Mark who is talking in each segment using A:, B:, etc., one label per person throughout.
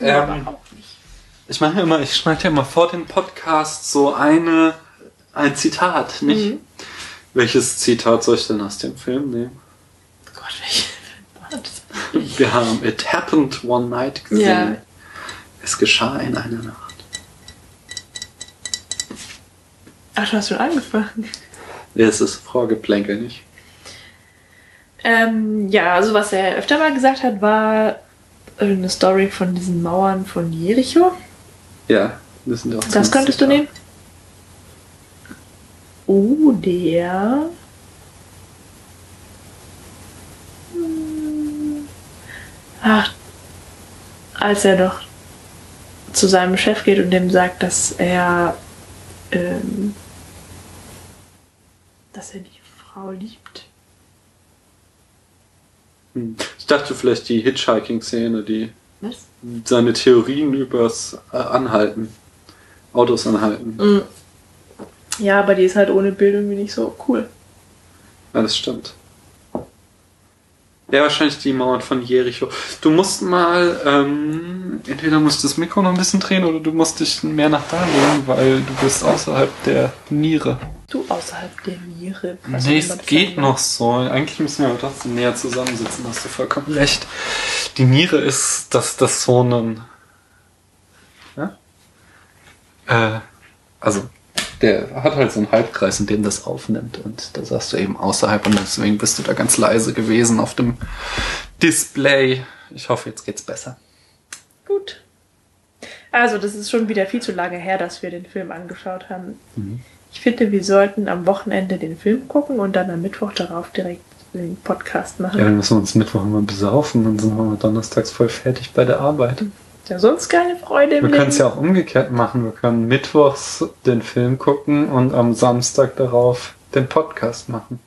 A: Ähm, ich mache immer, ich schneide ja immer vor dem Podcast so eine, ein Zitat, nicht?
B: Mhm.
A: Welches Zitat soll ich denn aus dem Film nehmen?
B: Gott, welche war das?
A: Wir haben It Happened One Night gesehen.
B: Ja.
A: Es geschah in einer Nacht.
B: Ach, du hast schon angefangen.
A: Es ist Vorgeplänkel, nicht?
B: Ähm, ja, also was er öfter mal gesagt hat, war eine Story von diesen Mauern von Jericho.
A: Ja, das sind auch
B: Das könntest du nehmen. Oder. Hm. Ach, als er doch zu seinem Chef geht und dem sagt, dass er. Ähm, dass er die Frau liebt.
A: Hm. Ich dachte vielleicht die Hitchhiking-Szene, die
B: Was?
A: seine Theorien übers äh, Anhalten, Autos anhalten.
B: Mhm. Ja, aber die ist halt ohne Bild irgendwie nicht so cool.
A: Ja, das stimmt. Ja, wahrscheinlich die Mauern von Jericho. Du musst mal, ähm, entweder musst du das Mikro noch ein bisschen drehen oder du musst dich mehr nach da legen, weil du bist außerhalb der Niere.
B: Du außerhalb der Niere.
A: Nee,
B: immer
A: es
B: das
A: geht
B: sein
A: noch so. Eigentlich müssen wir aber trotzdem näher zusammensitzen, hast du vollkommen recht. Die Niere ist, dass das so ein... Ja? Äh, also, der hat halt so einen Halbkreis, in dem das aufnimmt und da sagst du eben außerhalb und deswegen bist du da ganz leise gewesen auf dem Display. Ich hoffe, jetzt geht's besser.
B: Gut. Also, das ist schon wieder viel zu lange her, dass wir den Film angeschaut haben.
A: Mhm.
B: Ich finde, wir sollten am Wochenende den Film gucken und dann am Mittwoch darauf direkt den Podcast machen.
A: Ja, dann müssen wir uns Mittwoch immer besaufen und sind wir donnerstags voll fertig bei der Arbeit.
B: Ja, sonst keine Freude im
A: Wir können es ja auch umgekehrt machen. Wir können mittwochs den Film gucken und am Samstag darauf den Podcast machen.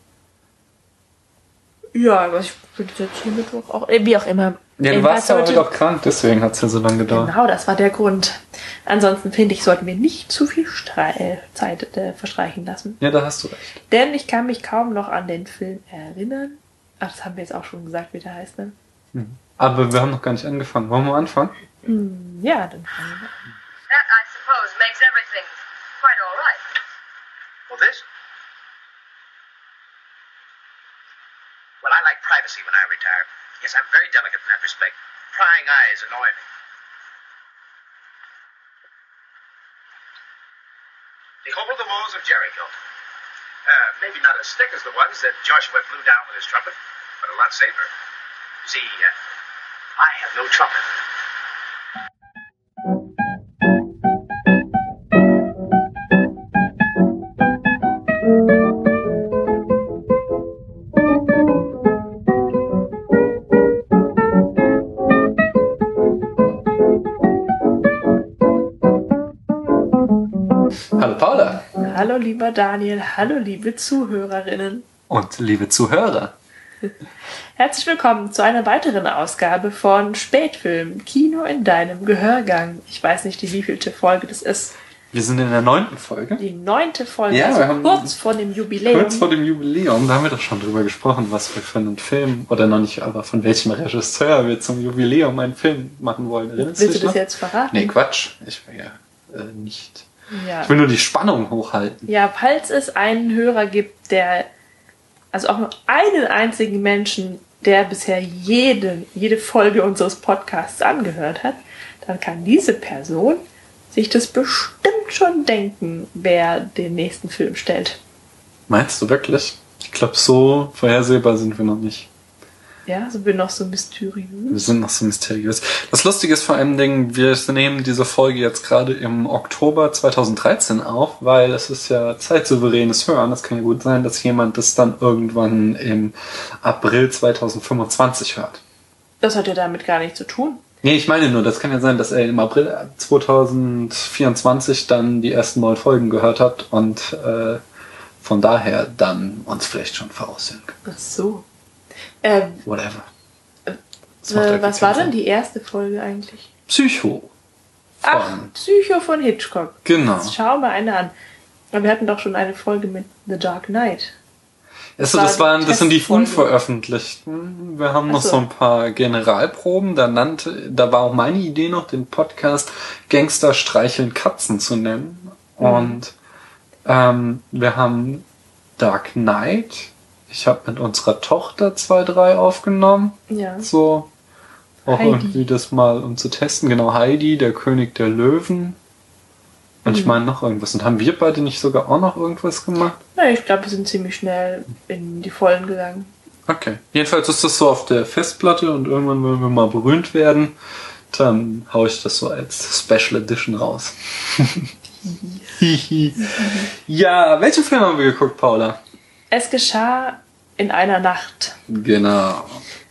B: Ja, aber ich würde jetzt hier Mittwoch auch, äh, wie auch immer.
A: Ja, du
B: Jedenfalls
A: warst ja heute auch krank, deswegen hat es ja so lange gedauert.
B: Genau, das war der Grund. Ansonsten finde ich, sollten wir nicht zu viel Stre äh, Zeit äh, verstreichen lassen.
A: Ja, da hast du recht.
B: Denn ich kann mich kaum noch an den Film erinnern. Ach, das haben wir jetzt auch schon gesagt, wie der heißt, ne?
A: Aber wir haben noch gar nicht angefangen. Wollen wir anfangen?
B: Hm, ja, dann fangen wir an.
C: That, I suppose, makes everything quite all right.
D: Well, this? Well, I like privacy when I retire. Yes, I'm very delicate in that respect. Prying eyes annoy me. Behold the walls of Jericho. Uh, maybe not as thick as the ones that Joshua blew down with his trumpet, but a lot safer. See, uh, I have no trumpet.
A: Hallo,
B: lieber Daniel. Hallo, liebe Zuhörerinnen.
A: Und liebe Zuhörer.
B: Herzlich willkommen zu einer weiteren Ausgabe von Spätfilm Kino in deinem Gehörgang. Ich weiß nicht, die wievielte Folge das ist.
A: Wir sind in der neunten Folge.
B: Die neunte Folge,
A: Ja,
B: also
A: wir haben-
B: kurz vor dem Jubiläum.
A: Kurz vor dem Jubiläum, da haben wir doch schon drüber gesprochen, was wir für einen Film, oder noch nicht, aber von welchem Regisseur wir zum Jubiläum einen Film machen wollen. Erinnerst
B: Willst du das
A: noch?
B: jetzt verraten?
A: Nee, Quatsch. Ich will ja äh, nicht.
B: Ja.
A: Ich will nur die Spannung hochhalten.
B: Ja, falls es einen Hörer gibt, der, also auch nur einen einzigen Menschen, der bisher jede, jede Folge unseres Podcasts angehört hat, dann kann diese Person sich das bestimmt schon denken, wer den nächsten Film stellt.
A: Meinst du wirklich? Ich glaube, so vorhersehbar sind wir noch nicht.
B: Ja, so bin noch so mysteriös.
A: Wir sind noch so mysteriös. Das Lustige ist vor allen Dingen, wir nehmen diese Folge jetzt gerade im Oktober 2013 auf, weil es ist ja zeitsouveränes Hören. Es kann ja gut sein, dass jemand das dann irgendwann im April 2025 hört.
B: Das hat ja damit gar nichts zu tun.
A: Nee, ich meine nur, das kann ja sein, dass er im April 2024 dann die ersten neun Folgen gehört hat und äh, von daher dann uns vielleicht schon voraussehen kann.
B: Ach so. Ähm,
A: Whatever. Das
B: äh,
A: irgendwie
B: was war denn die erste Folge eigentlich?
A: Psycho.
B: Ach, Psycho von Hitchcock.
A: Genau.
B: Jetzt schau mal eine an. Aber wir hatten doch schon eine Folge mit The Dark Knight.
A: Also
B: war
A: das waren, das sind die unveröffentlichten. Wir haben noch
B: so.
A: so ein paar Generalproben. Da nannte, da war auch meine Idee noch, den Podcast Gangster streicheln Katzen zu nennen.
B: Mhm.
A: Und ähm, wir haben Dark Knight. Ich habe mit unserer Tochter zwei, drei aufgenommen.
B: Ja.
A: So auch
B: Heidi.
A: irgendwie das mal, um zu testen. Genau, Heidi, der König der Löwen. Und
B: Mhm.
A: ich meine noch irgendwas. Und haben wir beide nicht sogar auch noch irgendwas gemacht?
B: Na, ich glaube, wir sind ziemlich schnell in die Vollen gegangen.
A: Okay. Jedenfalls ist das so auf der Festplatte und irgendwann, wenn wir mal berühmt werden, dann hau ich das so als Special Edition raus. Ja, welchen Film haben wir geguckt, Paula?
B: Es geschah in einer Nacht
A: Genau.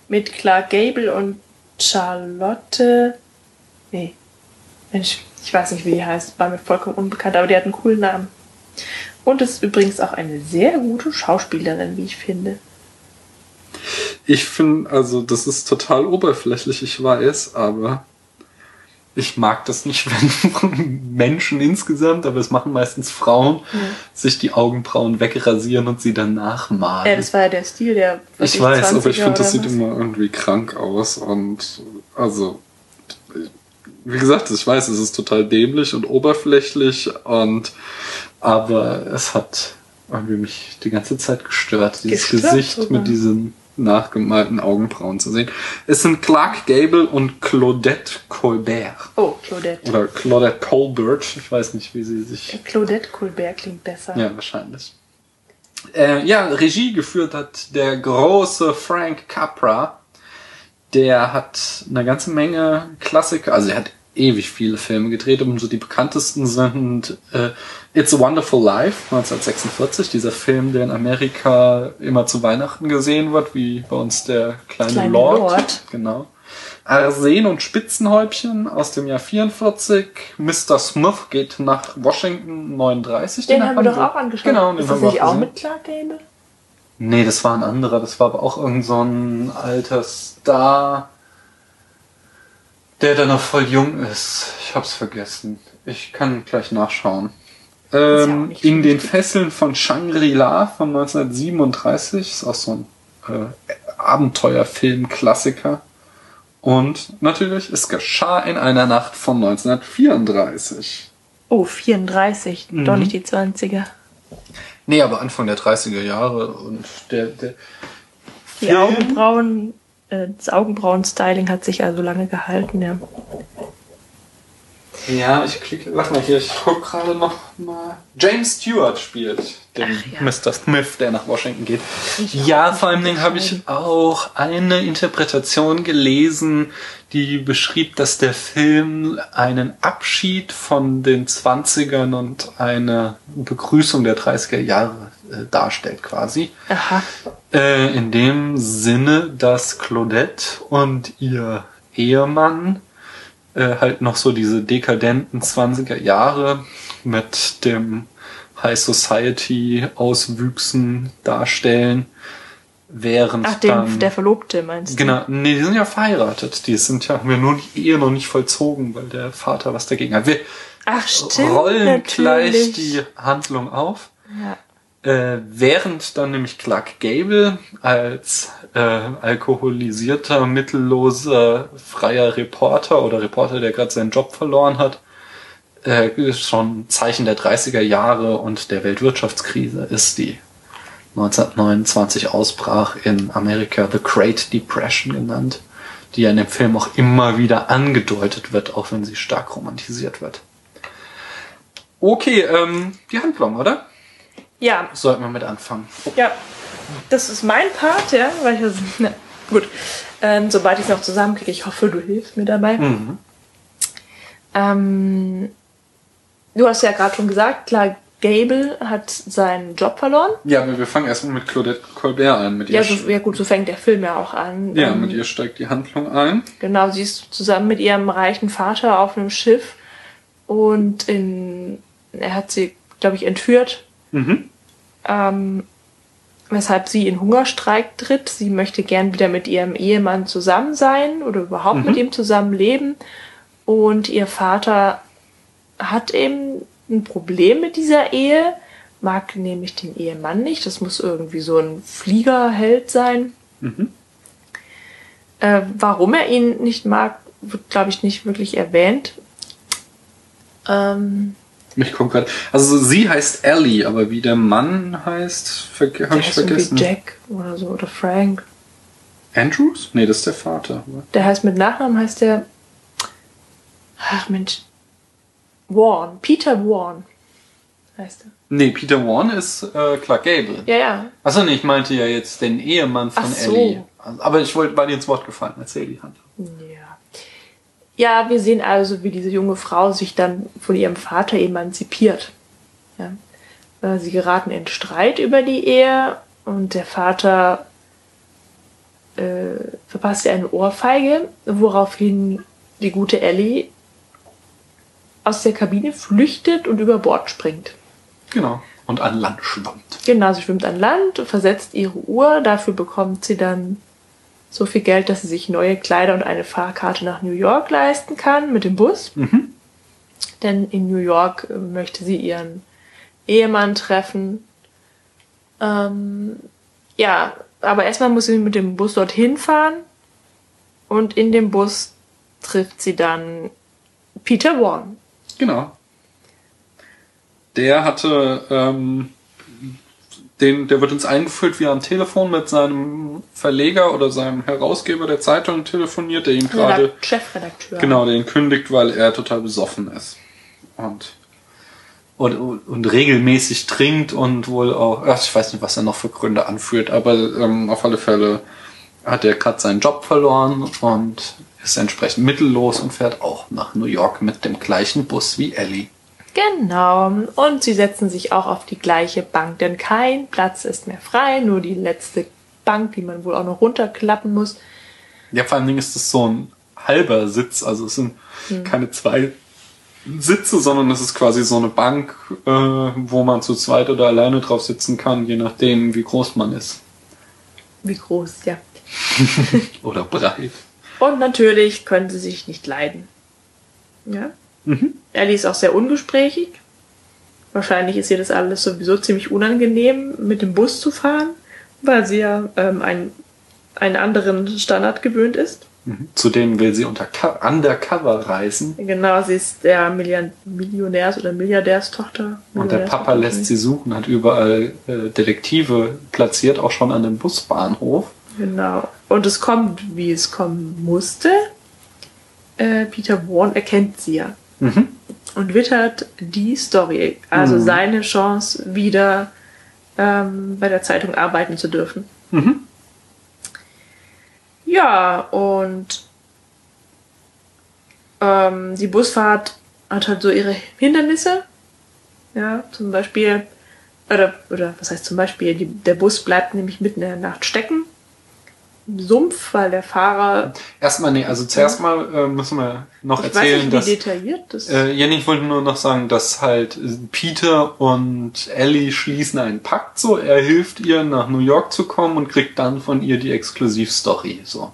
B: mit Clark Gable und Charlotte. Nee. Mensch, ich weiß nicht, wie die heißt. War mir vollkommen unbekannt, aber die hat einen coolen Namen. Und ist übrigens auch eine sehr gute Schauspielerin, wie ich finde.
A: Ich finde, also das ist total oberflächlich, ich weiß, aber ich mag das nicht, wenn Menschen insgesamt, aber es machen meistens Frauen, sich die Augenbrauen wegrasieren und sie dann nachmalen.
B: Ja, das war ja der Stil der. was
A: Ich weiß, aber ich
B: 20er
A: finde, das sieht
B: was?
A: immer irgendwie krank aus und also wie gesagt, ich weiß, es ist total dämlich und oberflächlich und aber es hat irgendwie mich die ganze Zeit gestört, dieses
B: Gestört
A: Gesicht
B: sogar.
A: mit diesen nachgemalten Augenbrauen zu sehen. Es sind Clark Gable und Claudette Colbert
B: Oh, Claudette.
A: oder Claudette Colbert, ich weiß nicht, wie sie sich
B: Claudette Colbert klingt besser.
A: ja, wahrscheinlich. Äh, ja, Regie geführt hat der große Frank Capra. Der hat eine ganze Menge Klassiker, also er hat ewig viele Filme gedreht und so die bekanntesten sind äh, It's a Wonderful Life 1946, dieser Film, der in Amerika immer zu Weihnachten gesehen wird, wie bei uns der kleine,
B: Kleine
A: Lord.
B: Lord.
A: Genau. Arsen und Spitzenhäubchen aus dem Jahr 44. Mr. Smith geht nach Washington 39.
B: Den
A: hat
B: haben wir doch auch angeschaut.
A: Genau, den
B: ist
A: haben
B: das nicht
A: auch
B: auch
A: gesehen.
B: mit Clark Gable?
A: Nee, das war ein anderer. Das war aber auch irgend so ein alter Star, der dann noch voll jung ist. Ich hab's vergessen. Ich kann gleich nachschauen.
B: ja
A: Ähm,
B: nicht
A: in den. Fesseln von Shangri-La von 1937. Ist auch so ein äh, Abenteuerfilm-Klassiker. Und natürlich, es geschah in einer Nacht von 1934.
B: Oh, 34,
A: Mhm.
B: doch nicht die 20er.
A: Nee, aber Anfang der 30er Jahre und der, der
B: Die
A: Film?
B: Augenbrauen, das Augenbrauen-Styling hat sich also lange gehalten, ja.
A: Ja, ich klicke, warte mal hier, ich guck gerade noch mal. James Stewart spielt den
B: ja.
A: Mr. Smith, der nach Washington geht. Ja, vor allen Dingen habe ich auch eine Interpretation gelesen, die beschrieb, dass der Film einen Abschied von den 20ern und eine Begrüßung der 30er Jahre äh, darstellt quasi.
B: Aha.
A: Äh, in dem Sinne, dass Claudette und ihr Ehemann äh, halt noch so diese dekadenten 20er Jahre mit dem High Society Auswüchsen darstellen, während
B: Ach, den,
A: dann
B: der Verlobte meinst du?
A: Genau, nee, die sind ja verheiratet. Die sind ja, haben ja nur die Ehe noch nicht vollzogen, weil der Vater was dagegen hat. Wir
B: Ach, stimmt.
A: rollen
B: natürlich.
A: gleich die Handlung auf.
B: Ja.
A: Äh, während dann nämlich Clark Gable als äh, alkoholisierter, mittelloser, freier Reporter oder Reporter, der gerade seinen Job verloren hat, äh, schon Zeichen der 30er Jahre und der Weltwirtschaftskrise ist, die 1929 ausbrach in Amerika The Great Depression genannt, die ja in dem Film auch immer wieder angedeutet wird, auch wenn sie stark romantisiert wird. Okay, ähm, die Handlung, oder?
B: Ja,
A: Sollten wir mit anfangen.
B: ja. Das ist mein Part, ja, weil ich na, gut. Ähm, sobald ich es noch zusammenkriege, ich hoffe, du hilfst mir dabei.
A: Mhm.
B: Ähm, du hast ja gerade schon gesagt, klar, Gable hat seinen Job verloren.
A: Ja, aber wir fangen erstmal mit Claudette Colbert ein. Mit
B: Ja,
A: ihr,
B: so, ja gut, so fängt der Film ja auch an.
A: ja,
B: Ähm,
A: mit ihr steigt die Handlung ein.
B: Genau, sie ist zusammen mit ihrem reichen Vater auf einem Schiff und in, er hat sie, glaube ich, entführt,
A: Mhm.
B: ähm, weshalb sie in Hungerstreik tritt. Sie möchte gern wieder mit ihrem Ehemann zusammen sein oder überhaupt mit ihm zusammen leben. Und ihr Vater hat eben ein Problem mit dieser Ehe mag nämlich den Ehemann nicht. Das muss irgendwie so ein Fliegerheld sein. Äh, warum er ihn nicht mag, wird, glaube ich, nicht wirklich erwähnt. Ähm,
A: Ich komme gerade. Also sie heißt Ellie, aber wie der Mann heißt, ver habe ich
B: heißt irgendwie
A: vergessen.
B: Jack oder so, oder Frank.
A: Andrews? Nee, das ist der Vater. oder?
B: Der heißt mit Nachnamen heißt der. Ach Mensch. Warren. Peter Warren heißt er.
A: Nee, Peter Warren ist äh, Clark Gable.
B: Ja, ja.
A: Achso, nee, ich meinte ja jetzt den Ehemann von
B: Ach so.
A: Ellie. Aber ich wollte, war dir ins Wort gefallen. Erzähl die Hand.
B: Ja. Ja, wir sehen also, wie diese junge Frau sich dann von ihrem Vater emanzipiert. Ja. Äh, Sie geraten in Streit über die Ehe und der Vater äh, verpasst ihr eine Ohrfeige, woraufhin die gute Ellie aus der Kabine flüchtet und über Bord springt.
A: Genau. Und an Land schwimmt.
B: Genau, sie schwimmt an Land, versetzt ihre Uhr, dafür bekommt sie dann so viel Geld, dass sie sich neue Kleider und eine Fahrkarte nach New York leisten kann mit dem Bus. Denn in New York äh, möchte sie ihren Ehemann treffen. Ähm, ja, aber erstmal muss sie mit dem Bus dorthin fahren und in dem Bus trifft sie dann Peter Warren.
A: Genau. Der hatte, ähm, den, der wird uns eingeführt, wie er am Telefon mit seinem Verleger oder seinem Herausgeber der Zeitung telefoniert, der ihm gerade,
B: Redakt- Chefredakteur.
A: genau, den kündigt, weil er total besoffen ist. Und, und, und, und regelmäßig trinkt und wohl auch, ach, ich weiß nicht, was er noch für Gründe anführt, aber ähm, auf alle Fälle hat er gerade seinen Job verloren und ist entsprechend mittellos und fährt auch nach New York mit dem gleichen Bus wie Ellie.
B: Genau. Und sie setzen sich auch auf die gleiche Bank, denn kein Platz ist mehr frei, nur die letzte Bank, die man wohl auch noch runterklappen muss.
A: Ja, vor allen Dingen ist es so ein halber Sitz, also es sind keine zwei Sitze, sondern es ist quasi so eine Bank, äh, wo man zu zweit oder alleine drauf sitzen kann, je nachdem, wie groß man ist.
B: Wie groß, ja.
A: Oder breit.
B: Und natürlich können sie sich nicht leiden. Ja. Ellie ist auch sehr ungesprächig. Wahrscheinlich ist ihr das alles sowieso ziemlich unangenehm, mit dem Bus zu fahren, weil sie ja ähm, ein, einen anderen Standard gewöhnt ist.
A: Zudem will sie unter Undercover reisen
B: Genau, sie ist der Million Millionärs- oder Milliardärstochter.
A: und der Papa lässt sie suchen, hat überall äh, Detektive platziert, auch schon an dem Busbahnhof.
B: Genau. Und es kommt, wie es kommen musste. Äh, Peter Warren erkennt sie ja. Und wittert die Story, also seine Chance, wieder ähm, bei der Zeitung arbeiten zu dürfen. Ja, und ähm, die Busfahrt hat halt so ihre Hindernisse. Ja, zum Beispiel, oder, oder was heißt zum Beispiel, die, der Bus bleibt nämlich mitten in der Nacht stecken. Sumpf, weil der Fahrer,
A: Erstmal, nee, also zuerst mal äh, müssen wir noch
B: ich weiß
A: erzählen,
B: nicht, wie
A: dass
B: detailliert das
A: Äh, Jenny, ich wollte nur noch sagen, dass halt Peter und Ellie schließen einen Pakt so. Er hilft ihr nach New York zu kommen und kriegt dann von ihr die Exklusivstory. So.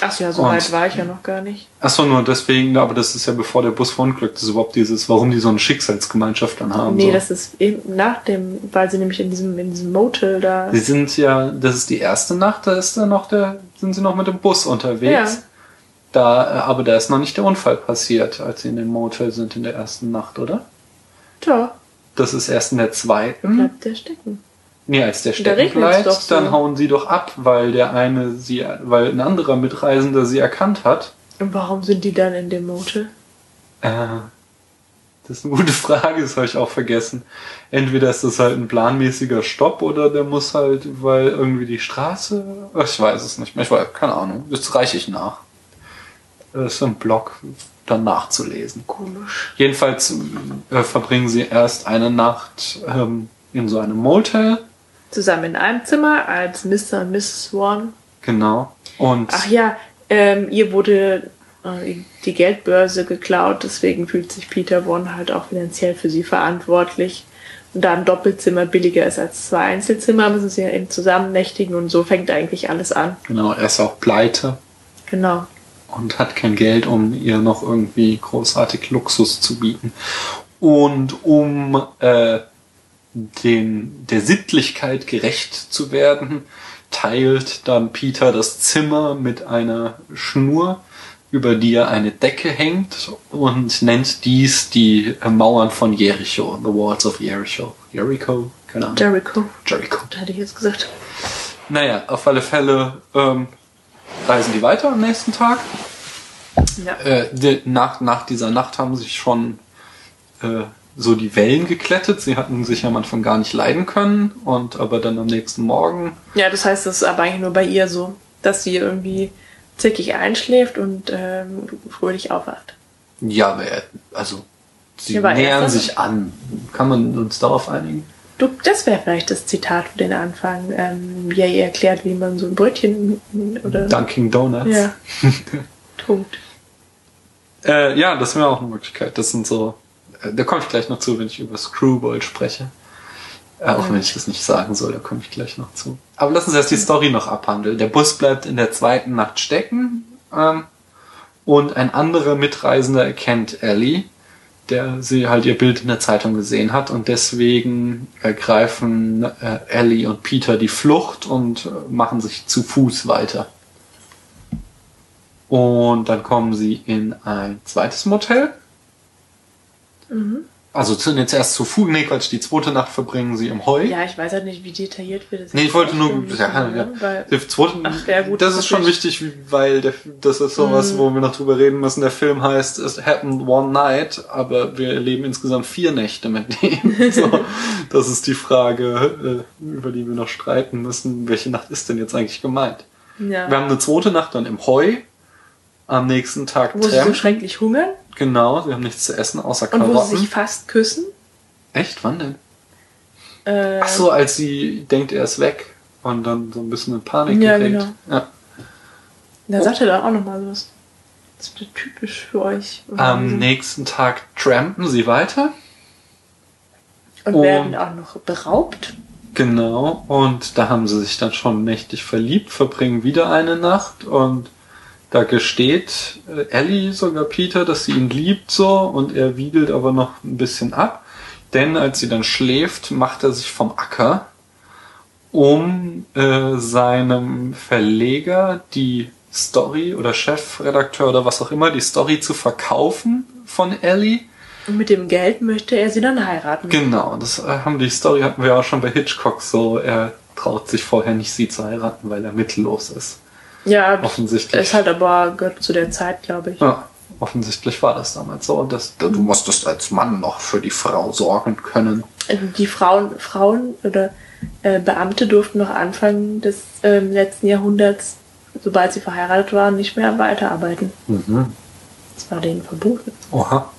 B: Ach ja, so
A: und-
B: weit war ich ja noch gar nicht.
A: Achso, nur deswegen, aber das ist ja bevor der Bus verunglückt ist, überhaupt dieses, warum die so eine Schicksalsgemeinschaft dann haben.
B: Nee,
A: so.
B: das ist eben nach dem, weil sie nämlich in diesem, in diesem Motel da.
A: Sie sind ja, das ist die erste Nacht, da ist dann noch der, sind sie noch mit dem Bus unterwegs.
B: Ja.
A: Da, äh, aber da ist noch nicht der Unfall passiert, als sie in dem Motel sind in der ersten Nacht, oder?
B: Tja,
A: Das ist erst in der zweiten.
B: bleibt der stecken.
A: Nee, als der stecken bleibt,
B: so.
A: dann hauen sie doch ab, weil der eine sie, weil ein anderer Mitreisender sie erkannt hat.
B: Und warum sind die dann in dem Motel?
A: Äh, das ist eine gute Frage, das habe ich auch vergessen. Entweder ist das halt ein planmäßiger Stopp oder der muss halt, weil irgendwie die Straße. Ich weiß es nicht mehr. Ich weiß, keine Ahnung. Das reiche ich nach. Das ist im Blog dann nachzulesen.
B: Komisch.
A: Jedenfalls äh, verbringen sie erst eine Nacht ähm, in so einem Motel.
B: Zusammen in einem Zimmer als Mr. und Mrs. Swan.
A: Genau. Und
B: Ach ja, ähm, ihr wurde äh, die Geldbörse geklaut, deswegen fühlt sich Peter Warren halt auch finanziell für sie verantwortlich. Und da ein Doppelzimmer billiger ist als zwei Einzelzimmer, müssen sie ja eben zusammen nächtigen und so fängt eigentlich alles an.
A: genau, er ist auch pleite.
B: Genau.
A: und hat kein Geld, um ihr noch irgendwie großartig Luxus zu bieten. Und um äh, den, der Sittlichkeit gerecht zu werden, teilt dann Peter das Zimmer mit einer Schnur, über die er eine Decke hängt und nennt dies die äh, Mauern von Jericho, the Walls of Jericho. Jericho? Keine Ahnung.
B: Jericho,
A: Jericho.
B: hätte ich jetzt gesagt.
A: Naja, auf alle Fälle ähm, reisen die weiter am nächsten Tag.
B: Ja.
A: Äh, die, nach, nach dieser Nacht haben sich schon äh, so die Wellen geklettet. Sie hatten sich am Anfang gar nicht leiden können und aber dann am nächsten Morgen
B: ja, das heißt, das ist aber eigentlich nur bei ihr so, dass sie irgendwie zickig einschläft und ähm, fröhlich aufwacht.
A: Ja, aber er, also sie
B: Ja,
A: nähern sich an. Kann man uns darauf einigen?
B: Du, das wäre vielleicht das Zitat für den Anfang. Ähm, wie er ihr erklärt, wie man so ein Brötchen oder
A: Dunkin' Donuts.
B: ja tunkt.
A: Äh, ja, das wäre auch eine Möglichkeit. Das sind so. Äh, da komme ich gleich noch zu, wenn ich über Screwball spreche. Äh, auch wenn ich das nicht sagen soll, da komme ich gleich noch zu. Aber lassen Sie erst die Story noch abhandeln. Der Bus bleibt in der zweiten Nacht stecken ähm, und ein anderer Mitreisender erkennt Ellie, der sie halt ihr Bild in der Zeitung gesehen hat und deswegen ergreifen äh, Ellie und Peter die Flucht und äh, machen sich zu Fuß weiter. Und dann kommen sie in ein zweites Motel. Also zunächst erst zu Fuß, nee, Quatsch, die zweite Nacht verbringen sie im Heu.
B: Ja, ich weiß halt nicht, wie detailliert wir das
A: Nee,
B: jetzt
A: ich wollte nur, ja, ja.
B: ne? Weil,
A: Der zweite,
B: Ach, ja, gut,
A: das ist schon wichtig, weil der, das ist sowas,
B: Mhm.
A: wo wir noch drüber reden müssen. Der Film heißt It Happened One Night, aber wir erleben insgesamt vier Nächte mit dem. so, das ist die Frage, äh, über die wir noch streiten müssen. Welche Nacht ist denn jetzt eigentlich gemeint?
B: ja.
A: Wir haben eine zweite Nacht dann im Heu. Am nächsten Tag
B: wo sie so schrecklich hungern
A: Genau, sie haben nichts zu essen außer
B: und wo sie
A: Karotten.
B: sich fast küssen.
A: Echt? Wann denn?
B: Äh,
A: Ach so, als sie denkt, er ist weg und dann so ein bisschen in Panik
B: Ja,
A: gerät.
B: genau.
A: Ja.
B: Da sagt er doch auch nochmal sowas. Das ist typisch für euch.
A: Am nächsten Tag trampen sie weiter.
B: und
A: und-
B: werden auch noch beraubt.
A: Genau. Und da haben sie sich dann schon mächtig verliebt, verbringen wieder eine Nacht und da gesteht äh, Ellie sogar Peter, dass sie ihn liebt so und er wiedelt aber noch ein bisschen ab. Denn als sie dann schläft, macht er sich vom Acker, um äh, seinem Verleger die Story oder Chefredakteur oder was auch immer, die Story zu verkaufen von Ellie.
B: Und mit dem Geld möchte er sie dann heiraten.
A: Genau, das haben die Story hatten wir auch schon bei Hitchcock so. Er traut sich vorher nicht, sie zu heiraten, weil er mittellos ist.
B: Ja,
A: Offensichtlich.
B: ist halt aber gehört zu der Zeit, glaube ich.
A: Ja, offensichtlich war das damals so. Und das, du musstest als Mann noch für die Frau sorgen können.
B: Die Frauen, Frauen oder äh, Beamte durften noch Anfang des ähm, letzten Jahrhunderts, sobald sie verheiratet waren, nicht mehr weiterarbeiten. Das war denen verboten.
A: Oha.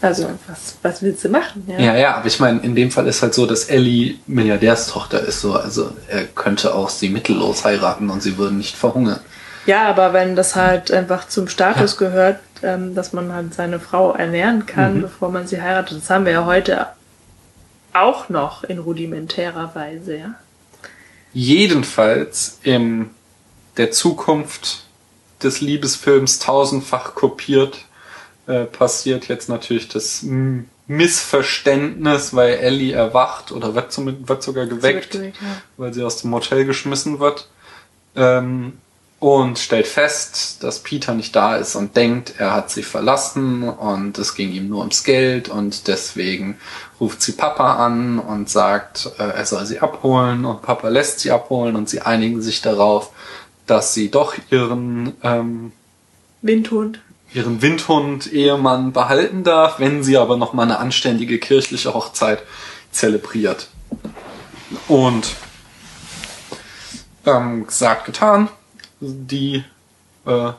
B: Also, was, was willst du machen? Ja.
A: Ja, ja, aber ich meine, in dem Fall ist halt so, dass Ellie Milliardärstochter ist so. Also er könnte auch sie mittellos heiraten und sie würden nicht verhungern.
B: Ja, aber wenn das halt einfach zum Status gehört, ähm, dass man halt seine Frau ernähren kann, bevor man sie heiratet, das haben wir ja heute auch noch in rudimentärer Weise, ja.
A: Jedenfalls in der Zukunft des Liebesfilms tausendfach kopiert äh, passiert jetzt natürlich das Missverständnis, weil Ellie erwacht oder wird, zum, wird sogar geweckt,
B: geweckt, ja.
A: weil sie aus dem Motel geschmissen wird ähm, und stellt fest, dass Peter nicht da ist und denkt, er hat sie verlassen und es ging ihm nur ums Geld und deswegen ruft sie Papa an und sagt, äh, er soll sie abholen und Papa lässt sie abholen und sie einigen sich darauf, dass sie doch ihren ähm,
B: Windhund.
A: Ihren Windhund Ehemann behalten darf, wenn sie aber noch mal eine anständige kirchliche Hochzeit zelebriert. Und ähm, gesagt, getan. Die, äh,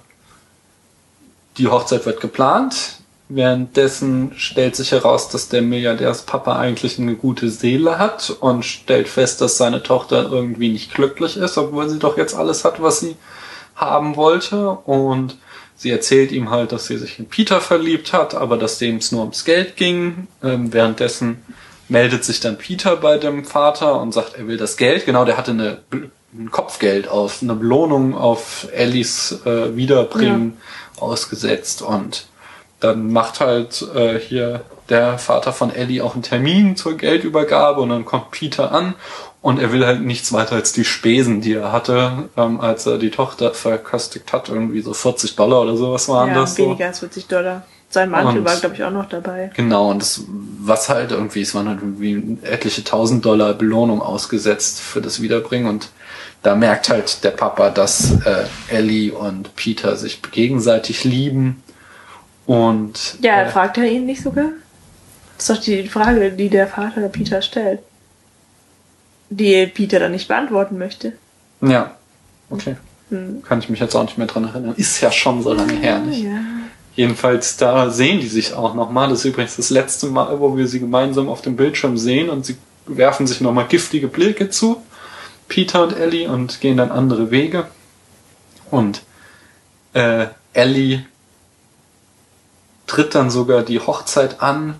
A: die Hochzeit wird geplant. Währenddessen stellt sich heraus, dass der Milliardärspapa eigentlich eine gute Seele hat und stellt fest, dass seine Tochter irgendwie nicht glücklich ist, obwohl sie doch jetzt alles hat, was sie haben wollte. Und sie erzählt ihm halt, dass sie sich in Peter verliebt hat, aber dass dem es nur ums Geld ging. Ähm, währenddessen meldet sich dann Peter bei dem Vater und sagt, er will das Geld. Genau, der hatte eine, ein Kopfgeld auf, eine Belohnung auf Ellis äh, Wiederbringen ausgesetzt und dann macht halt äh, hier der Vater von Ellie auch einen Termin zur Geldübergabe und dann kommt Peter an und er will halt nichts weiter als die Spesen, die er hatte, ähm, als er die Tochter verköstigt hat, irgendwie so 40 Dollar oder sowas waren
B: ja,
A: das. So.
B: weniger als 40 Dollar. Sein Mantel
A: Und-
B: war, glaube ich, auch noch dabei.
A: Genau, und das, was halt irgendwie, es waren halt irgendwie etliche tausend Dollar Belohnung ausgesetzt für das Wiederbringen und da merkt halt der Papa, dass äh, Ellie und Peter sich gegenseitig lieben und
B: Ja,
A: äh,
B: fragt er ihn nicht sogar? Das ist doch die Frage, die der Vater Peter stellt. Die Peter dann nicht beantworten möchte.
A: ja, okay,
B: Hm.
A: kann ich mich jetzt auch nicht mehr dran erinnern. Ist ja schon so lange her, nicht?
B: Ja.
A: Jedenfalls, da sehen die sich auch nochmal. Das ist übrigens das letzte Mal, wo wir sie gemeinsam auf dem Bildschirm sehen und sie werfen sich nochmal giftige Blicke zu. Peter und Ellie und gehen dann andere Wege. Und äh, Ellie tritt dann sogar die Hochzeit an.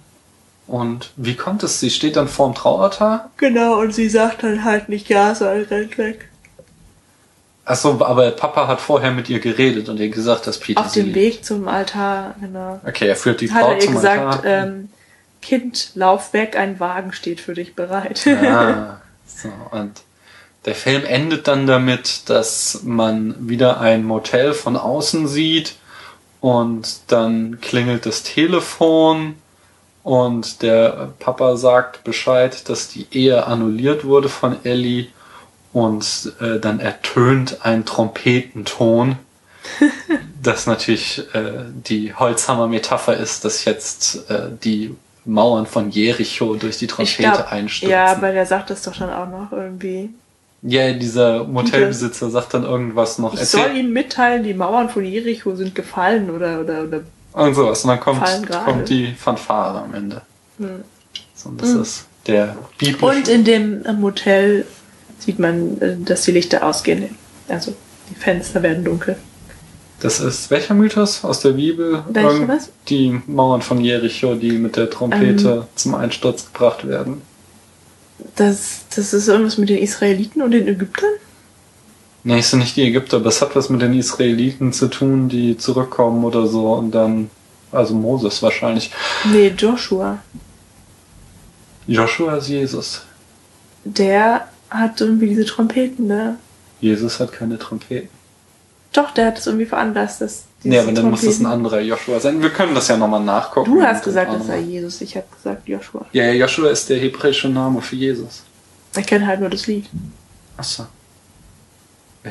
A: Und wie kommt es? Sie steht dann vorm Traualtar.
B: Genau, und sie sagt dann halt nicht ja, sondern rennt weg.
A: Achso, aber Papa hat vorher mit ihr geredet und ihr gesagt, dass Peter
B: Auf dem. Weg zum Altar, genau.
A: Okay, er führt die
B: Hat
A: Frau
B: er ihr
A: zum
B: gesagt,
A: Altar.
B: ähm, Kind, lauf weg, ein Wagen steht für dich bereit.
A: Ah, so, und der Film endet dann damit, dass man wieder ein Motel von außen sieht und dann klingelt das Telefon und der Papa sagt Bescheid, dass die Ehe annulliert wurde von Ellie und äh, dann ertönt ein Trompetenton, das natürlich äh, die Holzhammer-Metapher ist, dass jetzt äh, die Mauern von Jericho durch die Trompete
B: glaub,
A: einstürzen.
B: ja, aber der sagt das doch dann auch noch irgendwie.
A: Ja, dieser Motelbesitzer sagt dann irgendwas noch.
B: Ich soll ihm mitteilen, die Mauern von Jericho sind gefallen oder oder oder.
A: Irgend sowas. Und dann kommt, kommt die Fanfare am Ende.
B: Hm.
A: So, und das ist der biblische.
B: Und in dem äh, Motel sieht man, äh, dass die Lichter ausgehen. Also die Fenster werden dunkel.
A: das ist welcher Mythos aus der Bibel? Irgend-
B: was?
A: Die Mauern von Jericho, die mit der Trompete zum Einsturz gebracht werden.
B: Das, das ist irgendwas mit den Israeliten und den Ägyptern?
A: Nee, es sind nicht die Ägypter, aber es hat was mit den Israeliten zu tun, die zurückkommen oder so und dann, also Moses wahrscheinlich.
B: Nee, Joshua.
A: Joshua ist Jesus.
B: Der hat irgendwie diese Trompeten, ne?
A: Jesus hat keine Trompeten.
B: Doch, der hat es irgendwie veranlasst, dass diese
A: Nee, aber dann muss das ein
B: Trompeten-
A: anderer Joshua sein. Wir können das ja nochmal nachgucken.
B: Du hast gesagt, das sei
A: noch mal-
B: Jesus. Ich habe gesagt Joshua.
A: Ja, ja, Joshua ist der hebräische Name für Jesus.
B: Ich kenne halt nur das Lied.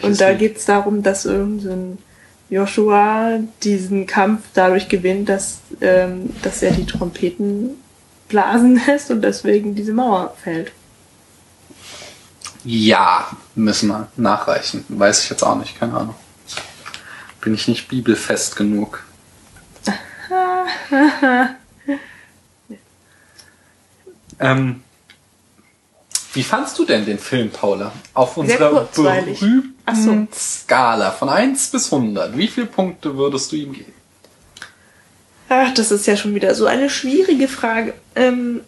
B: Und da geht es darum, dass irgendein Joshua diesen Kampf dadurch gewinnt, dass, ähm, dass er die Trompeten blasen lässt und deswegen diese Mauer fällt.
A: Ja, müssen wir nachreichen. Weiß ich jetzt auch nicht, keine Ahnung. Bin ich nicht bibelfest genug. ähm, wie fandst du denn den Film, Paula? Auf unserer
B: kurzweilig. Ach so.
A: berühmten Skala von 1 bis 100. Wie viele Punkte würdest du ihm geben?
B: Ach, das ist ja schon wieder so eine schwierige Frage. Ähm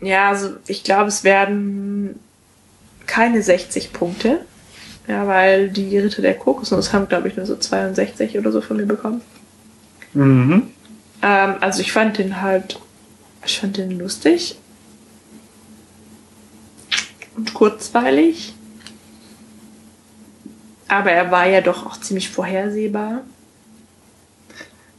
B: ja, also ich glaube, es werden keine 60 Punkte. Ja, weil die Ritter der Kokosnuss haben, glaube ich, nur so 62 oder so von mir bekommen.
A: Mhm.
B: Ähm, also ich fand den halt, ich fand den lustig und kurzweilig. Aber er war ja doch auch ziemlich vorhersehbar.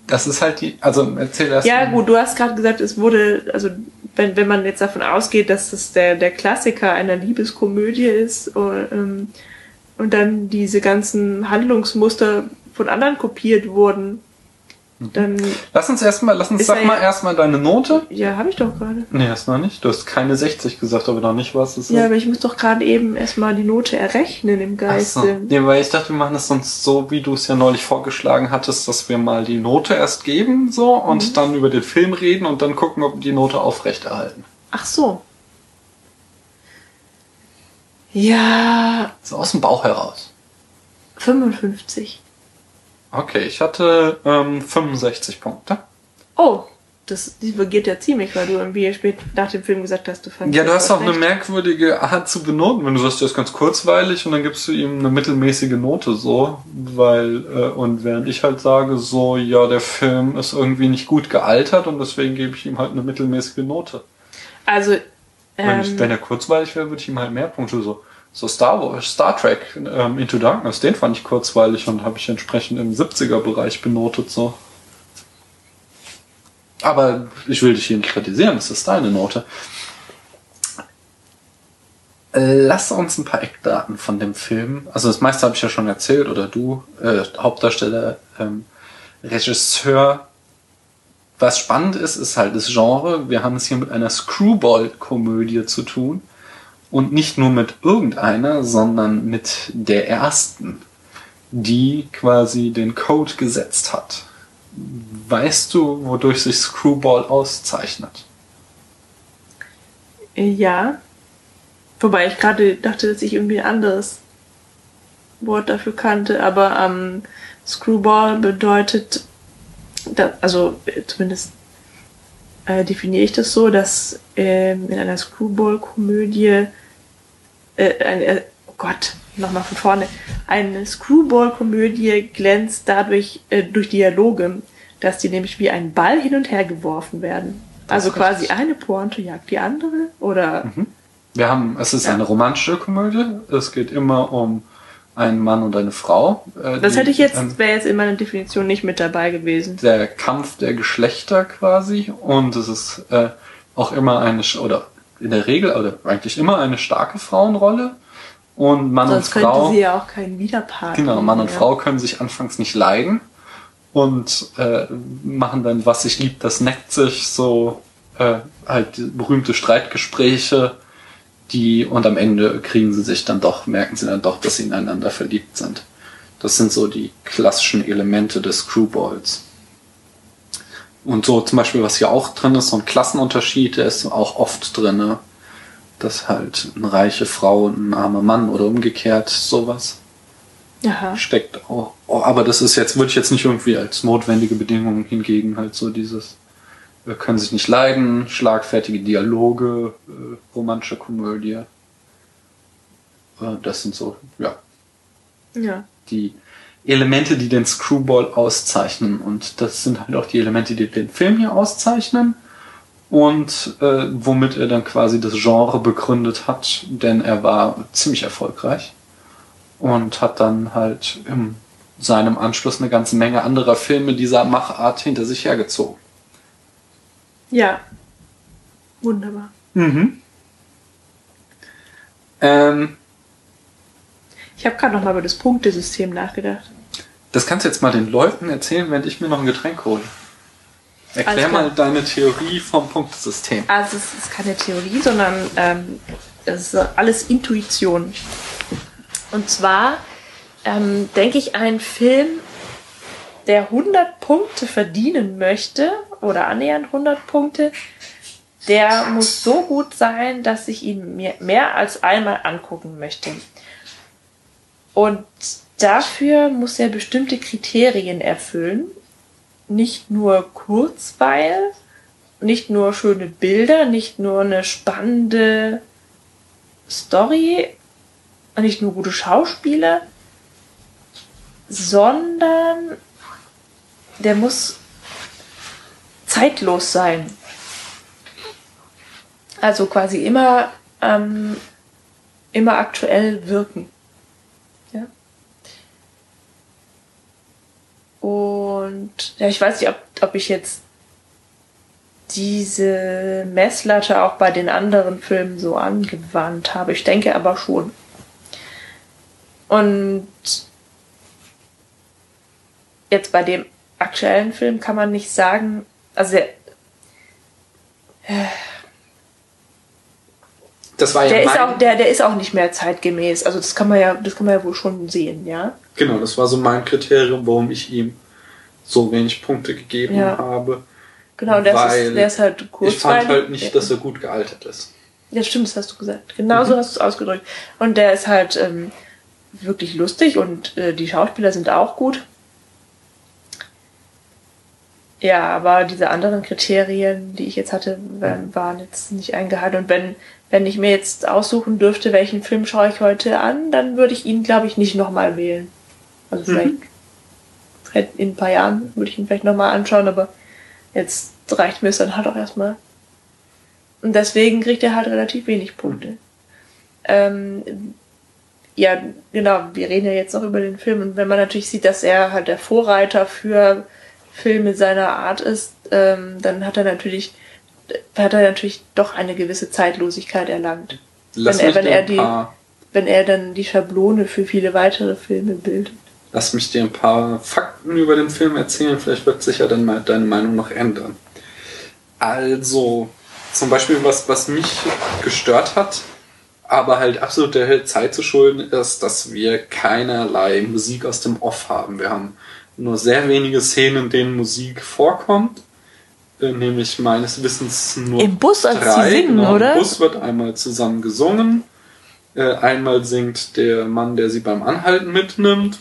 A: Das ist halt die, also erzähl erst
B: Ja,
A: mal.
B: gut, du hast gerade gesagt, es wurde, also wenn, wenn man jetzt davon ausgeht, dass das der, der Klassiker einer Liebeskomödie ist und, ähm, und dann diese ganzen Handlungsmuster von anderen kopiert wurden, dann,
A: Lass uns erstmal, lass uns, sag mal
B: ja-
A: erstmal deine Note.
B: ja, habe ich doch gerade.
A: Nee, erst noch nicht. Du hast keine 60 gesagt, aber noch nicht was. Ist
B: Ja, aber ich muss doch gerade eben erstmal die Note errechnen im. Geiste.
A: Nee, weil ich dachte, wir machen das sonst so, wie du es ja neulich vorgeschlagen hattest, dass wir mal die Note erst geben, so, und
B: Mhm.
A: dann über den Film reden und dann gucken, ob wir die Note aufrechterhalten.
B: Ach so. Ja,
A: So aus dem Bauch heraus.
B: 55.
A: Okay, ich hatte ähm, 65 Punkte.
B: Oh, das divergiert ja ziemlich, weil du irgendwie spät nach dem Film gesagt hast, du fandest
A: Ja, du hast auch eine merkwürdige Art zu benoten, wenn du sagst, der ist ganz kurzweilig und dann gibst du ihm eine mittelmäßige Note so, weil äh, und während ich halt sage so, ja, der Film ist irgendwie nicht gut gealtert und deswegen gebe ich ihm halt eine mittelmäßige Note.
B: Also,
A: Wenn, ich,
B: ähm,
A: wenn er kurzweilig wäre, würde ich ihm halt mehr Punkte so. So Star Wars, Star Trek, ähm, Into Darkness, den fand ich kurzweilig und habe ich entsprechend im 70er-Bereich benotet so. Aber ich will dich hier nicht kritisieren, das ist deine Note. Lass uns ein paar Eckdaten von dem Film. Also das meiste habe ich ja schon erzählt, oder du, äh, Hauptdarsteller, ähm, Regisseur. Was spannend ist, ist halt das Genre. Wir haben es hier mit einer Screwball-Komödie zu tun. Und nicht nur mit irgendeiner, sondern mit der ersten, die quasi den Code gesetzt hat. Weißt du, wodurch sich Screwball auszeichnet?
B: ja. Wobei ich gerade dachte, dass ich irgendwie ein anderes Wort dafür kannte, aber ähm, Screwball bedeutet, da, also äh, zumindest äh, definiere ich das so, dass ähm, in einer Screwball-Komödie, äh, eine, äh, oh Gott, nochmal von vorne, eine Screwball-Komödie glänzt dadurch äh, durch Dialoge, dass die nämlich wie ein Ball hin und her geworfen werden. Also
A: ist
B: quasi eine Pointe jagt die andere oder
A: Wir haben, es ist
B: Ja.
A: eine romantische Komödie. Es geht immer um einen Mann und eine Frau. äh,
B: Das
A: die,
B: hätte ich jetzt,
A: ähm,
B: wäre jetzt in meiner Definition nicht mit dabei gewesen.
A: der Kampf der Geschlechter quasi. Und es ist äh, auch immer eine, oder in der Regel, oder eigentlich immer eine starke Frauenrolle. Und Mann
B: Sonst
A: und
B: könnte
A: Frau.
B: sie ja auch keinen Widerpart.
A: Genau, Mann und
B: ja.
A: Frau können sich anfangs nicht leiden und äh, machen dann, was sich liebt, das neckt sich, so äh, halt berühmte Streitgespräche, die und am Ende kriegen sie sich dann doch, merken sie dann doch, dass sie ineinander verliebt sind. Das sind so die klassischen Elemente des Screwballs. Und so zum Beispiel, was hier auch drin ist, so ein Klassenunterschied, der ist auch oft drin, dass halt eine reiche Frau und ein armer Mann oder umgekehrt sowas
B: Aha.
A: steckt auch. Oh, aber das ist jetzt, würde ich jetzt nicht irgendwie als notwendige Bedingung hingegen halt so dieses, äh, können sich nicht leiden, schlagfertige Dialoge, äh, romantische Komödie. Äh, das sind so, ja,
B: Ja.
A: die Elemente, die den Screwball auszeichnen. Und das sind halt auch die Elemente, die den Film hier auszeichnen. Und äh, womit er dann quasi das Genre begründet hat, denn er war ziemlich erfolgreich und hat dann halt in seinem Anschluss eine ganze Menge anderer Filme dieser Machart hinter sich hergezogen.
B: Ja. Wunderbar.
A: Mhm. Ähm,
B: Ich habe gerade noch mal über das Punktesystem nachgedacht.
A: Das kannst du jetzt mal den Leuten erzählen, während ich mir noch ein Getränk hole. Erklär mal deine Theorie vom Punktesystem.
B: Also es ist keine Theorie, sondern ähm, es ist alles Intuition. Und zwar ähm, denke ich, ein Film, der 100 Punkte verdienen möchte oder annähernd 100 Punkte, der muss so gut sein, dass ich ihn mir mehr als einmal angucken möchte. Und dafür muss er bestimmte Kriterien erfüllen. Nicht nur Kurzweil, nicht nur schöne Bilder, nicht nur eine spannende Story, nicht nur gute Schauspieler, sondern der muss zeitlos sein. Also quasi immer, ähm, immer aktuell wirken. Ja. Und ja, ich weiß nicht, ob, ob ich jetzt diese Messlatte auch bei den anderen Filmen so angewandt habe. Ich denke aber schon. Und jetzt bei dem aktuellen Film kann man nicht sagen, also der,
A: Das war ja
B: der ist auch, der, der ist auch nicht mehr zeitgemäß. Also das kann man ja, das kann man ja wohl schon sehen, ja.
A: Genau, das war so mein Kriterium, warum ich ihm so wenig Punkte gegeben
B: Ja.
A: habe.
B: Genau, der
A: Weil
B: ist, der ist halt kurz.
A: Ich fand halt nicht, dass er gut gealtert ist.
B: Ja, stimmt, das hast du gesagt. Genau so hast du es ausgedrückt. Und der ist halt ähm, wirklich lustig und äh, die Schauspieler sind auch gut. Ja, aber diese anderen Kriterien, die ich jetzt hatte, waren waren jetzt nicht eingehalten. Und wenn, wenn ich mir jetzt aussuchen dürfte, welchen Film schaue ich heute an, dann würde ich ihn, glaube ich, nicht nochmal wählen. Also vielleicht, vielleicht in ein paar Jahren würde ich ihn vielleicht nochmal anschauen, aber jetzt reicht mir es dann halt auch erstmal. Und deswegen kriegt er halt relativ wenig Punkte. Ähm, ja, genau, wir reden ja jetzt noch über den Film und wenn man natürlich sieht, dass er halt der Vorreiter für Filme seiner Art ist, ähm, dann hat er natürlich hat er natürlich doch eine gewisse Zeitlosigkeit erlangt.
A: Lass
B: wenn er, wenn er die, wenn er dann die Schablone für viele weitere Filme bildet.
A: Lass mich dir ein paar Fakten über den Film erzählen. Vielleicht wird sich ja dann mal deine Meinung noch ändern. Also, zum Beispiel, was, was mich gestört hat, aber halt absolut der Zeit zu schulden ist, dass wir keinerlei Musik aus dem Off haben. Wir haben nur sehr wenige Szenen, in denen Musik vorkommt. Äh, Nämlich meines Wissens nur
B: Im Bus, als sie
A: drei.
B: singen,
A: genau,
B: oder?
A: Im Bus wird einmal zusammen gesungen. Äh, Einmal singt der Mann, der sie beim Anhalten mitnimmt.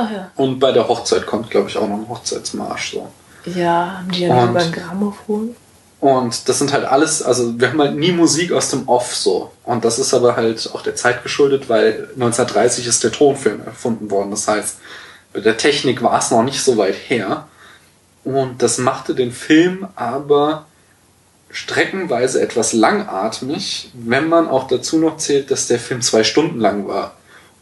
B: Ach ja.
A: Und bei der Hochzeit kommt, glaube ich, auch noch ein Hochzeitsmarsch. So.
B: Ja, haben die ja
A: Und-
B: über ein Grammophon?
A: Und das sind halt alles, also wir haben halt nie Musik aus dem Off so. Und das ist aber halt auch der Zeit geschuldet, weil 1930 ist der Tonfilm erfunden worden. Das heißt, mit der Technik war es noch nicht so weit her. Und das machte den Film aber streckenweise etwas langatmig, wenn man auch dazu noch zählt, dass der Film zwei Stunden lang war.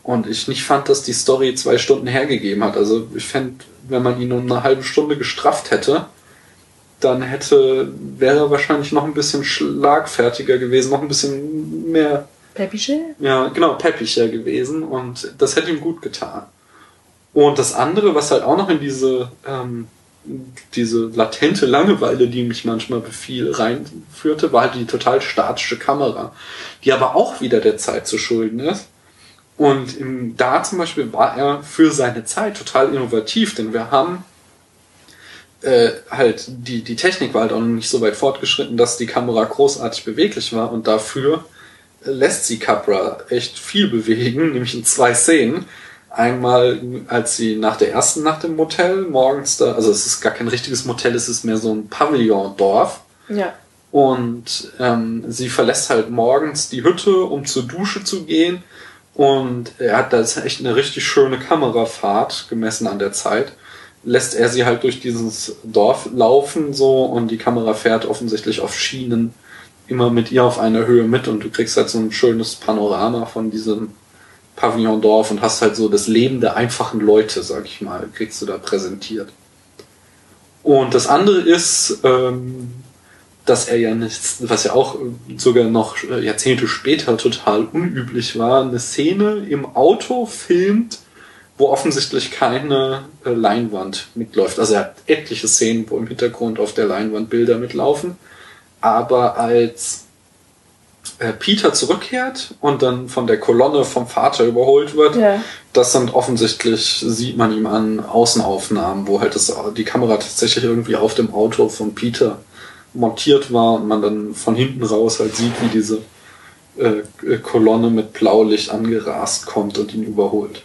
A: Und ich nicht fand, dass die Story zwei Stunden hergegeben hat. Also ich fände, wenn man ihn um eine halbe Stunde gestrafft hätte, dann hätte, wäre er wahrscheinlich noch ein bisschen schlagfertiger gewesen, noch ein bisschen mehr,
B: Peppiche?
A: ja, genau, peppiger gewesen und das hätte ihm gut getan. Und das andere, was halt auch noch in diese, ähm, diese latente Langeweile, die mich manchmal befiel, reinführte, war halt die total statische Kamera, die aber auch wieder der Zeit zu schulden ist. Und im, da zum Beispiel war er für seine Zeit total innovativ, denn wir haben äh, halt die, die Technik war halt auch noch nicht so weit fortgeschritten, dass die Kamera großartig beweglich war und dafür lässt sie Capra echt viel bewegen, nämlich in zwei Szenen. Einmal, als sie nach der ersten Nacht im Motel morgens da, also es ist gar kein richtiges Motel, es ist mehr so ein Pavillon-Dorf.
B: Ja.
A: Und ähm, sie verlässt halt morgens die Hütte, um zur Dusche zu gehen. Und er hat da echt eine richtig schöne Kamerafahrt gemessen an der Zeit. Lässt er sie halt durch dieses Dorf laufen so und die Kamera fährt offensichtlich auf Schienen immer mit ihr auf einer Höhe mit und du kriegst halt so ein schönes Panorama von diesem Pavillondorf und hast halt so das Leben der einfachen Leute, sag ich mal, kriegst du da präsentiert. Und das andere ist, ähm, dass er ja nicht, was ja auch sogar noch Jahrzehnte später total unüblich war, eine Szene im Auto filmt, wo offensichtlich keine äh, Leinwand mitläuft. Also er hat etliche Szenen, wo im Hintergrund auf der Leinwand Bilder mitlaufen, aber als äh, Peter zurückkehrt und dann von der Kolonne vom Vater überholt wird,
B: Ja.
A: das sind offensichtlich, sieht man ihm an Außenaufnahmen, wo halt das, die Kamera tatsächlich irgendwie auf dem Auto von Peter montiert war und man dann von hinten raus halt sieht, wie diese äh, äh, Kolonne mit Blaulicht angerast kommt und ihn überholt.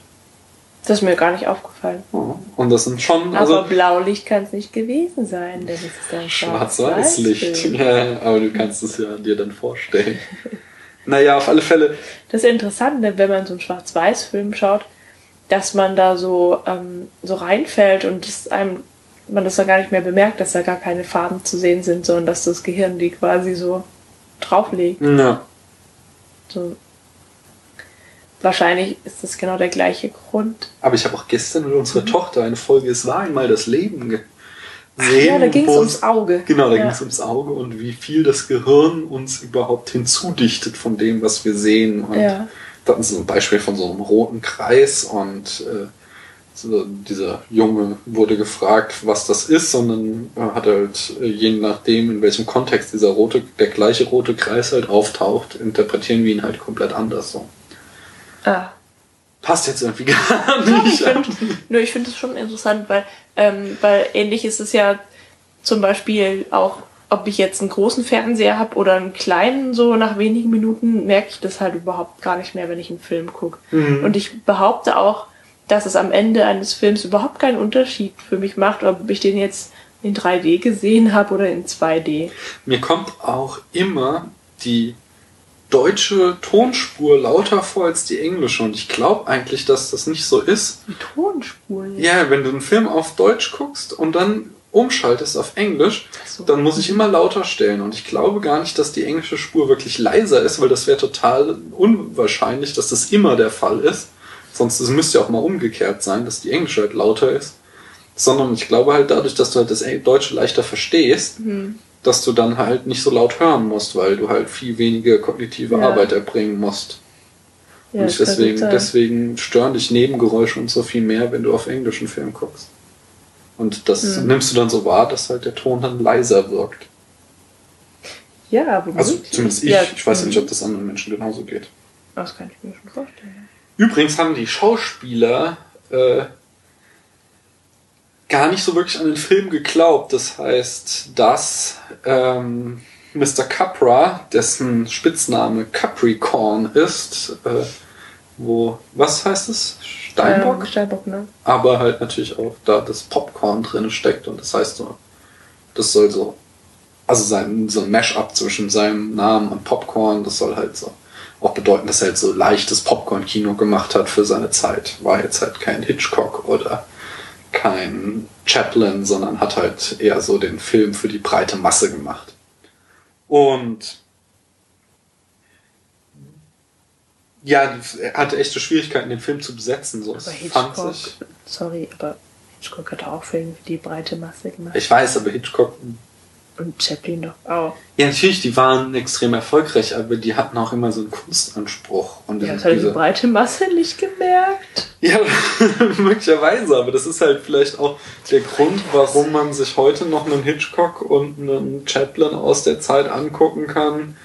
B: Das ist mir gar nicht aufgefallen.
A: Ja. Und das sind schon,
B: Aber
A: also
B: Blaulicht kann es nicht gewesen sein, denn es ist ein
A: Schwarz-Weiß-Licht.
B: Schwarz-Weiß-Film.
A: Ja, aber du kannst es ja dir dann vorstellen. naja, auf alle Fälle,
B: Das ist interessant, ne, wenn man so einen Schwarz-Weiß-Film schaut, dass man da so, ähm, so reinfällt und es einem, man das dann gar nicht mehr bemerkt, dass da gar keine Farben zu sehen sind, sondern dass das Gehirn die quasi so drauflegt.
A: ja,
B: So. Wahrscheinlich ist das genau der gleiche Grund.
A: aber ich habe auch gestern mit unserer Tochter eine Folge Es war einmal das Leben gesehen.
B: Mhm. ja, da ging es ums Auge.
A: Genau, da
B: ja.
A: ging es ums Auge und wie viel das Gehirn uns überhaupt hinzudichtet von dem, was wir sehen. Und
B: Ja.
A: da hatten sie so ein Beispiel von so einem roten Kreis und äh, so, dieser Junge wurde gefragt, was das ist, und dann äh, hat halt, äh, je nachdem, in welchem Kontext dieser rote, der gleiche rote Kreis halt auftaucht, interpretieren wir ihn halt komplett anders. So.
B: Ah.
A: Passt jetzt irgendwie gar
B: ich
A: nicht.
B: finde nö, ich find das schon interessant, weil, ähm, weil ähnlich ist es ja zum Beispiel auch, ob ich jetzt einen großen Fernseher habe oder einen kleinen, so nach wenigen Minuten merke ich das halt überhaupt gar nicht mehr, wenn ich einen Film gucke. Und ich behaupte auch, dass es am Ende eines Films überhaupt keinen Unterschied für mich macht, ob ich den jetzt in 3D gesehen habe oder in 2D.
A: Mir kommt auch immer die deutsche Tonspur lauter vor als die englische und ich glaube eigentlich, dass das nicht so ist.
B: Die Tonspuren.
A: Ja, wenn du einen Film auf Deutsch guckst und dann umschaltest auf Englisch,
B: so.
A: dann muss ich immer lauter stellen und ich glaube gar nicht, dass die englische Spur wirklich leiser ist, weil das wäre total unwahrscheinlich, dass das immer der Fall ist. Sonst es müsste ja auch mal umgekehrt sein, dass die englische halt lauter ist. Sondern ich glaube halt dadurch, dass du halt das Deutsche leichter verstehst,
B: Hm.
A: dass du dann halt nicht so laut hören musst, weil du halt viel weniger kognitive
B: Ja.
A: Arbeit erbringen musst.
B: Ja,
A: und deswegen, deswegen stören dich Nebengeräusche und so viel mehr, wenn du auf englischen Film guckst. Und das
B: Hm.
A: nimmst du dann so wahr, dass halt der Ton dann leiser wirkt.
B: Ja, aber
A: Also zumindest ich.
B: Ja,
A: ich weiß ja nicht,
B: mhm.
A: ob das anderen Menschen genauso geht.
B: Das kann ich mir schon vorstellen.
A: Übrigens haben die Schauspieler äh, gar nicht so wirklich an den Film geglaubt. Das heißt, dass ähm, Mr. Capra, dessen Spitzname Capricorn ist, äh, wo, was heißt es? Steinbock?
B: Ähm, Steinbock, ne?
A: aber halt natürlich auch da das Popcorn drin steckt und das heißt so, das soll so, also sein, so ein Mash-up zwischen seinem Namen und Popcorn, das soll halt so auch bedeuten, dass er halt so leichtes Popcorn-Kino gemacht hat für seine Zeit. War jetzt halt kein Hitchcock oder kein Chaplin, sondern hat halt eher so den Film für die breite Masse gemacht. Und ja, er hatte echte Schwierigkeiten, den Film zu besetzen. So,
B: Aber Hitchcock,
A: fand sich.
B: sorry, aber Hitchcock hat auch Filme für die breite Masse gemacht.
A: Ich weiß, aber Hitchcock.
B: Und Chaplin doch auch.
A: Ja, natürlich, die waren extrem erfolgreich, aber die hatten auch immer so einen Kunstanspruch. Und
B: Ja, das hat die
A: diese,
B: breite Masse nicht gemerkt.
A: ja, möglicherweise, aber das ist halt vielleicht auch der Grund, warum man sich heute noch einen Hitchcock und einen Chaplin aus der Zeit angucken kann.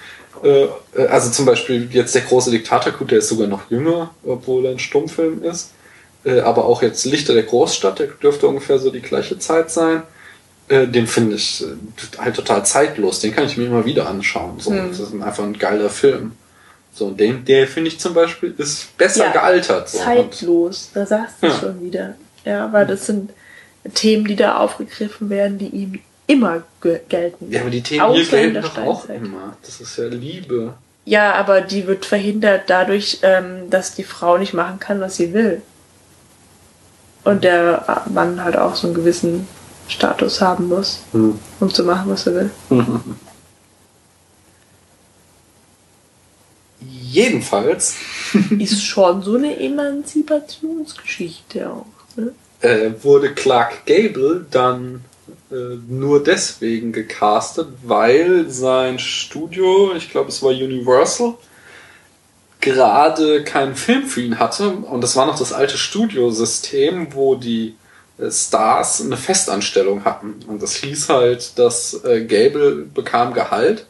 A: Äh, Also zum Beispiel jetzt der große Diktator, gut, der ist sogar noch jünger, obwohl er ein Stummfilm ist. Äh, Aber auch jetzt Lichter der Großstadt, der dürfte ungefähr so die gleiche Zeit sein. Äh, Den finde ich äh, halt total zeitlos. Den kann ich mir immer wieder anschauen. So,
B: Hm.
A: Das ist einfach ein geiler Film. So, den, der finde ich zum Beispiel ist besser
B: Ja,
A: gealtert. So.
B: Zeitlos, da sagst du
A: Ja.
B: schon wieder. Ja, weil das sind Themen, die da aufgegriffen werden, die ihm immer ge- gelten.
A: ja, aber die Themen hier gelten doch auch immer. Das ist ja Liebe.
B: Ja, aber die wird verhindert dadurch, ähm, dass die Frau nicht machen kann, was sie will. Und der Mann halt auch so einen gewissen Status haben muss,
A: Hm.
B: um zu machen, was er will.
A: Jedenfalls
B: Ist schon so eine Emanzipationsgeschichte auch. Ne?
A: äh, wurde Clark Gable dann äh, nur deswegen gecastet, weil sein Studio, ich glaube es war Universal, gerade keinen Film für ihn hatte. Und das war noch das alte Studiosystem, wo die Stars eine Festanstellung hatten. Und das hieß halt, dass äh, Gable bekam Gehalt,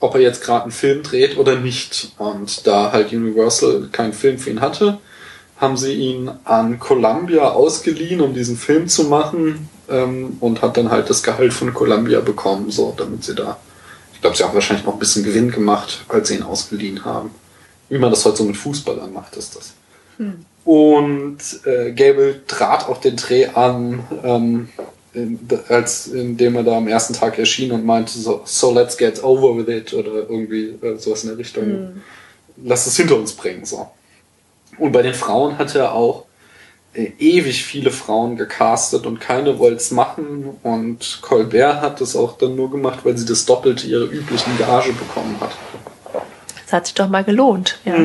A: ob er jetzt gerade einen Film dreht oder nicht. Und da halt Universal keinen Film für ihn hatte, haben sie ihn an Columbia ausgeliehen, um diesen Film zu machen ähm, und hat dann halt das Gehalt von Columbia bekommen, so damit sie da. Ich glaube, sie haben wahrscheinlich noch ein bisschen Gewinn gemacht, als sie ihn ausgeliehen haben. Wie man das heute so mit Fußballern macht, ist das. Und äh, Gable trat auch den Dreh an, ähm, in, als indem er da am ersten Tag erschien und meinte so, so let's get over with it oder irgendwie äh, sowas in der Richtung. Lass es hinter uns bringen, so. Und bei den Frauen hat er auch äh, ewig viele Frauen gecastet und keine wollte es machen. Und Colbert hat das auch dann nur gemacht, weil sie das Doppelte ihrer üblichen Gage bekommen hat.
B: Das hat sich doch mal gelohnt. Ja.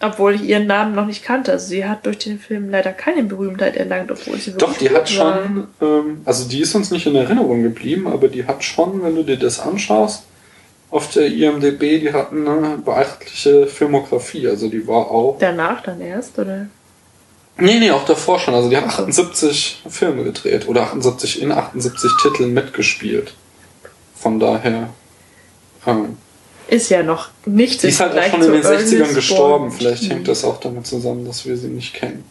B: Obwohl ich ihren Namen noch nicht kannte. Also sie hat durch den Film leider keine Berühmtheit erlangt, obwohl sie
A: Doch, die hat schon, ähm, also die ist uns nicht in Erinnerung geblieben, aber die hat schon, wenn du dir das anschaust, auf der IMDB, die hat eine beachtliche Filmografie. Also die war auch.
B: Danach dann erst, oder?
A: Nee, nee, auch davor schon. Also die hat 78 Filme gedreht oder 78 in 78 Titeln mitgespielt. Von daher. Ähm,
B: Ist ja noch nicht
A: die ist halt auch schon in den 60ern
B: Ernest
A: gestorben. Vielleicht hängt das auch damit zusammen, dass wir sie nicht kennen.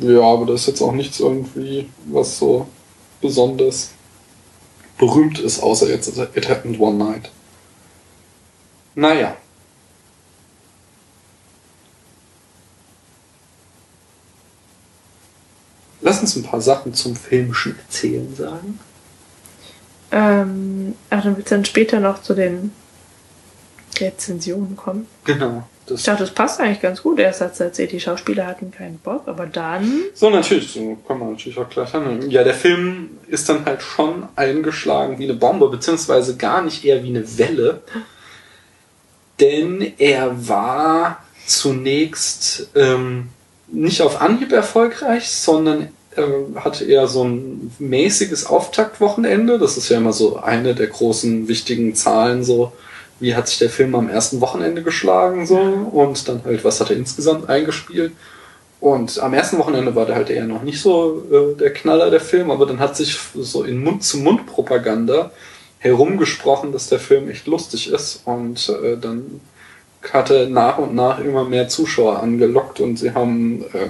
A: Ja, aber das ist jetzt auch nichts irgendwie, was so besonders berühmt ist, außer jetzt It Happened One Night. Naja. Lass uns ein paar Sachen zum filmischen Erzählen sagen.
B: Ähm, ach, dann wird dann später noch zu den Rezensionen kommen.
A: Genau. Das
B: Ich dachte, das passt eigentlich ganz gut. Erst als er erzählt, die Schauspieler hatten keinen Bock, aber dann.
A: So, natürlich, so kann man natürlich auch gleich handeln. Ja, der Film ist dann halt schon eingeschlagen wie eine Bombe, beziehungsweise gar nicht eher wie eine Welle. Denn er war zunächst ähm, nicht auf Anhieb erfolgreich, sondern äh, hatte eher so ein mäßiges Auftaktwochenende. Das ist ja immer so eine der großen wichtigen Zahlen, so wie hat sich der Film am ersten Wochenende geschlagen, so und dann halt, was hat er insgesamt eingespielt. Und am ersten Wochenende war der halt eher noch nicht so äh, der Knaller der Film, aber dann hat sich so in Mund-zu-Mund-Propaganda herumgesprochen, dass der Film echt lustig ist und äh, dann hat er nach und nach immer mehr Zuschauer angelockt und sie haben äh,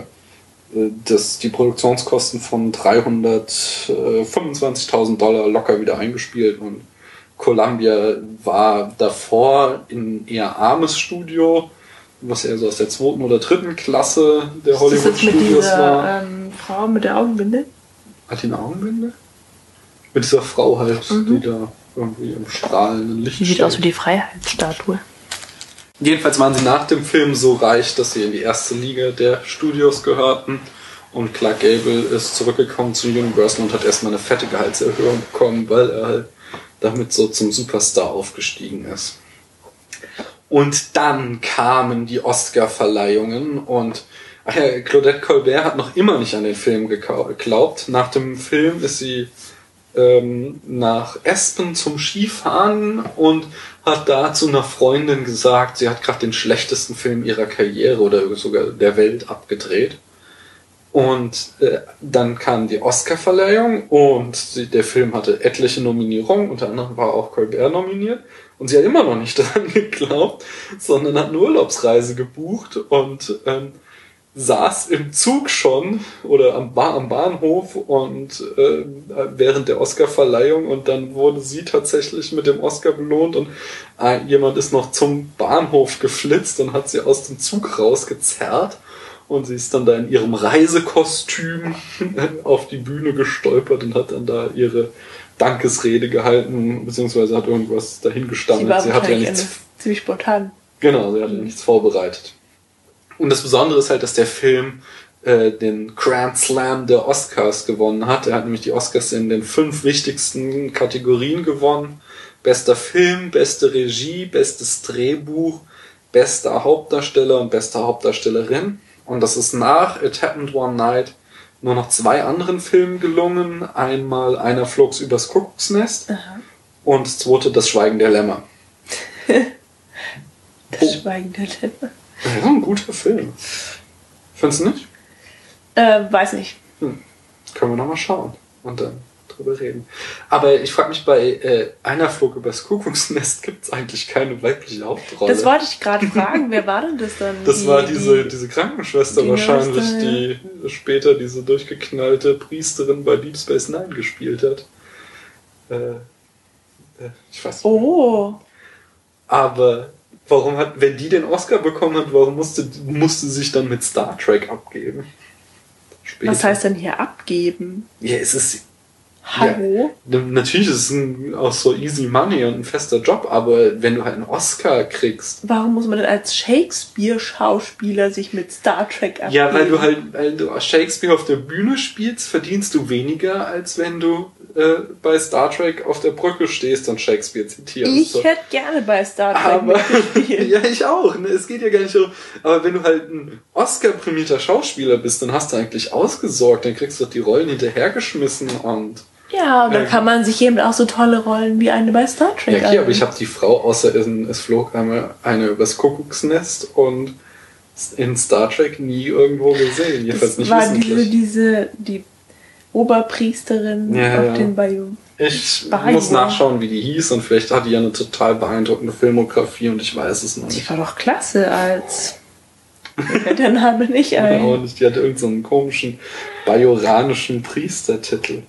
A: äh, das, die Produktionskosten von 325.000 Dollar locker wieder eingespielt und Columbia war davor ein eher armes Studio, was eher so aus der zweiten oder dritten Klasse der Hollywood-Studios war.
B: ähm, Frau mit der Augenbinde?
A: Hat die eine Augenbinde? Mit dieser Frau halt, die da irgendwie im strahlenden Licht
B: Die sieht
A: steht.
B: aus wie die Freiheitsstatue.
A: Jedenfalls waren sie nach dem Film so reich, dass sie in die erste Liga der Studios gehörten. Und Clark Gable ist zurückgekommen zu Universal und hat erstmal eine fette Gehaltserhöhung bekommen, weil er halt damit so zum Superstar aufgestiegen ist. Und dann kamen die Oscar-Verleihungen und Claudette Colbert hat noch immer nicht an den Film geglaubt. Nach dem Film ist sie ähm, nach Aspen zum Skifahren und hat da zu einer Freundin gesagt, sie hat gerade den schlechtesten Film ihrer Karriere oder sogar der Welt abgedreht. Und äh, dann kam die Oscar-Verleihung und sie, der Film hatte etliche Nominierungen, unter anderem war auch Colbert nominiert. Und sie hat immer noch nicht daran geglaubt, sondern hat eine Urlaubsreise gebucht und ähm, saß im Zug schon oder am, ba am Bahnhof und äh, während der Oscar-Verleihung und dann wurde sie tatsächlich mit dem Oscar belohnt und äh, jemand ist noch zum Bahnhof geflitzt und hat sie aus dem Zug rausgezerrt und sie ist dann da in ihrem Reisekostüm auf die Bühne gestolpert und hat dann da ihre Dankesrede gehalten, beziehungsweise hat irgendwas dahin
B: Sie
A: gestammelt.
B: war
A: Sie hatte ja nichts
B: ziemlich spontan.
A: Genau, sie hatte nichts vorbereitet. Und das Besondere ist halt, dass der Film äh, den Grand Slam der Oscars gewonnen hat. Er hat nämlich die Oscars in den fünf wichtigsten Kategorien gewonnen. Bester Film, beste Regie, bestes Drehbuch, bester Hauptdarsteller und beste Hauptdarstellerin. Und das ist nach It Happened One Night nur noch zwei anderen Filmen gelungen. Einmal Einer flog's übers Kuckucksnest und das zweite Das Schweigen der Lämmer.
B: Das
A: Oh.
B: Schweigen der Lämmer.
A: Ja, ein guter Film. Findest du nicht?
B: Äh, weiß nicht.
A: Können wir nochmal schauen und dann drüber reden. Aber ich frage mich, bei äh, einer Flug übers Kuckucksnest gibt es eigentlich keine weibliche Hauptrolle.
B: Das wollte ich gerade fragen. Wer war denn das dann?
A: Das
B: Die-
A: war diese,
B: die-
A: diese Krankenschwester
B: die
A: wahrscheinlich,
B: Neueste,
A: die später diese durchgeknallte Priesterin bei Deep Space Nine gespielt hat. Äh, äh, ich weiß nicht.
B: Oh.
A: Aber warum hat, wenn die den Oscar bekommen hat, warum musste, musste sich dann mit Star Trek abgeben? Später.
B: Was heißt denn hier abgeben?
A: Ja, es ist
B: Hallo?
A: Ja, natürlich ist es ein, auch so easy money und ein fester Job, aber wenn du halt einen Oscar kriegst,
B: Warum muss man denn als Shakespeare-Schauspieler sich mit Star Trek abgeben?
A: ja, weil du halt, weil du Shakespeare auf der Bühne spielst, verdienst du weniger, als wenn du äh, bei Star Trek auf der Brücke stehst und Shakespeare zitierst.
B: Ich
A: So.
B: hätte gerne bei Star Trek
A: aber ja, ich auch. Ne? Es geht ja gar nicht darum. Aber wenn du halt ein Oscar-prämierter Schauspieler bist, dann hast du eigentlich ausgesorgt, dann kriegst du doch die Rollen hinterhergeschmissen und
B: Ja, und dann
A: Ähm.
B: kann man sich eben auch so tolle Rollen wie eine bei Star Trek
A: Ja, okay, aber ich habe die Frau, außer in, es flog einmal eine übers Kuckucksnest und in Star Trek nie irgendwo gesehen. Jedenfalls
B: Das
A: nicht
B: war diese, diese, die Oberpriesterin
A: Ja,
B: auf
A: ja.
B: den Bayou.
A: Ich
B: Bayou.
A: muss nachschauen, wie die hieß und vielleicht hat die ja eine total beeindruckende Filmografie und ich weiß es noch
B: Die
A: nicht.
B: war doch klasse als. Fällt der Name nicht ein.
A: nicht. Die hatte irgendeinen so komischen bajoranischen Priestertitel.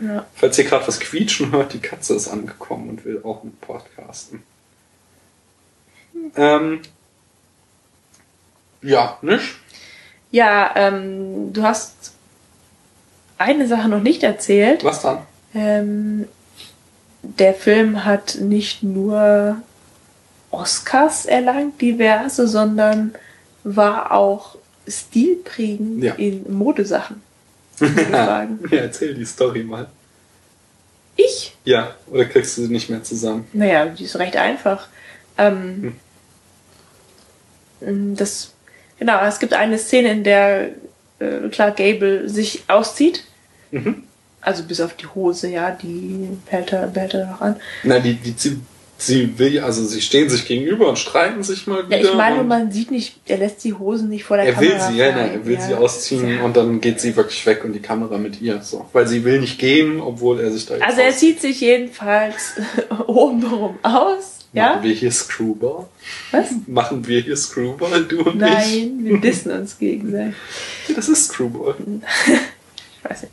B: Ja.
A: Falls ihr gerade was quietschen hört, die Katze ist angekommen und will auch mit podcasten. Ähm, ja, nicht?
B: Ja, ähm, du hast eine Sache noch nicht erzählt.
A: Was dann?
B: Ähm, der Film hat nicht nur Oscars erlangt, diverse, sondern war auch stilprägend
A: Ja.
B: in Modesachen.
A: Ja, erzähl die Story mal.
B: Ich?
A: Ja, oder kriegst du sie nicht mehr zusammen?
B: Naja, die ist recht einfach. Ähm, Das, genau, es gibt eine Szene, in der äh, Clark Gable sich auszieht.
A: Mhm.
B: Also bis auf die Hose, ja, die hält er, behält er noch an.
A: Na, die, die, sie, sie will, also sie stehen sich gegenüber und streiten sich mal wieder.
B: Ja, ich meine, man sieht nicht, er lässt die Hosen nicht vor der
A: er
B: Kamera.
A: will sie, ja, nein, er will
B: ja.
A: sie ausziehen
B: Ja.
A: und dann geht sie wirklich weg und die Kamera mit ihr. So. Weil sie will nicht gehen, obwohl er sich da jetzt
B: Also er zieht sich jedenfalls obenrum aus, ja?
A: Machen wir hier Screwball?
B: Was?
A: Machen wir hier Screwball, du und
B: Nein, wir dissen uns gegenseitig.
A: ich? Das ist Screwball.
B: Ich weiß nicht.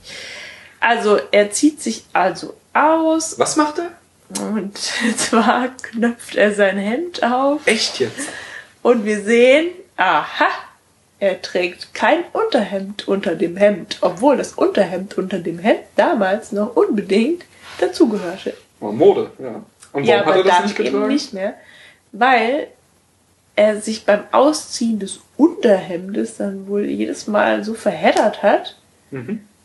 B: Also er zieht sich also aus
A: Was macht er?
B: und zwar knöpft er sein Hemd auf
A: Echt jetzt?
B: und wir sehen, aha, er trägt kein Unterhemd unter dem Hemd, obwohl das Unterhemd unter dem Hemd damals noch unbedingt dazugehörte.
A: Oh, Mode, ja. Und warum
B: Ja,
A: hat er das nicht
B: eben
A: getragen?
B: nicht mehr, weil er sich beim Ausziehen des Unterhemdes dann wohl jedes Mal so verheddert hat.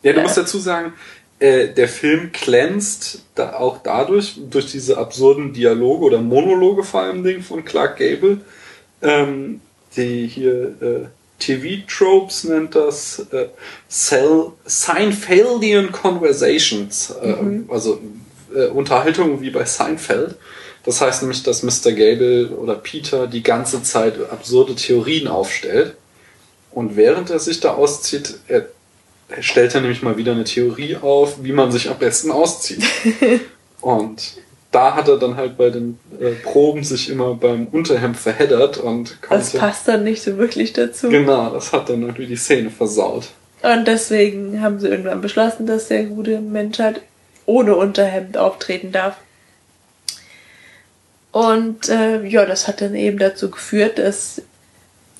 A: Ja, du
B: Ja.
A: musst dazu sagen, äh, der Film glänzt da auch dadurch, durch diese absurden Dialoge oder Monologe vor allem Ding von Clark Gable, ähm, die hier äh, TV-Tropes nennt das, äh, Seinfeldian Conversations, äh, also äh, Unterhaltungen wie bei Seinfeld. Das heißt nämlich, dass Mr. Gable oder Peter die ganze Zeit absurde Theorien aufstellt. Und während er sich da auszieht, er stellt er nämlich mal wieder eine Theorie auf, wie man sich am besten auszieht. und da hat er dann halt bei den äh, Proben sich immer beim Unterhemd verheddert und
B: Das
A: konnte.
B: passt dann nicht so wirklich dazu.
A: Genau, das hat dann irgendwie die Szene versaut.
B: Und deswegen haben sie irgendwann beschlossen, dass der gute Mensch halt ohne Unterhemd auftreten darf. Und äh, ja, das hat dann eben dazu geführt, dass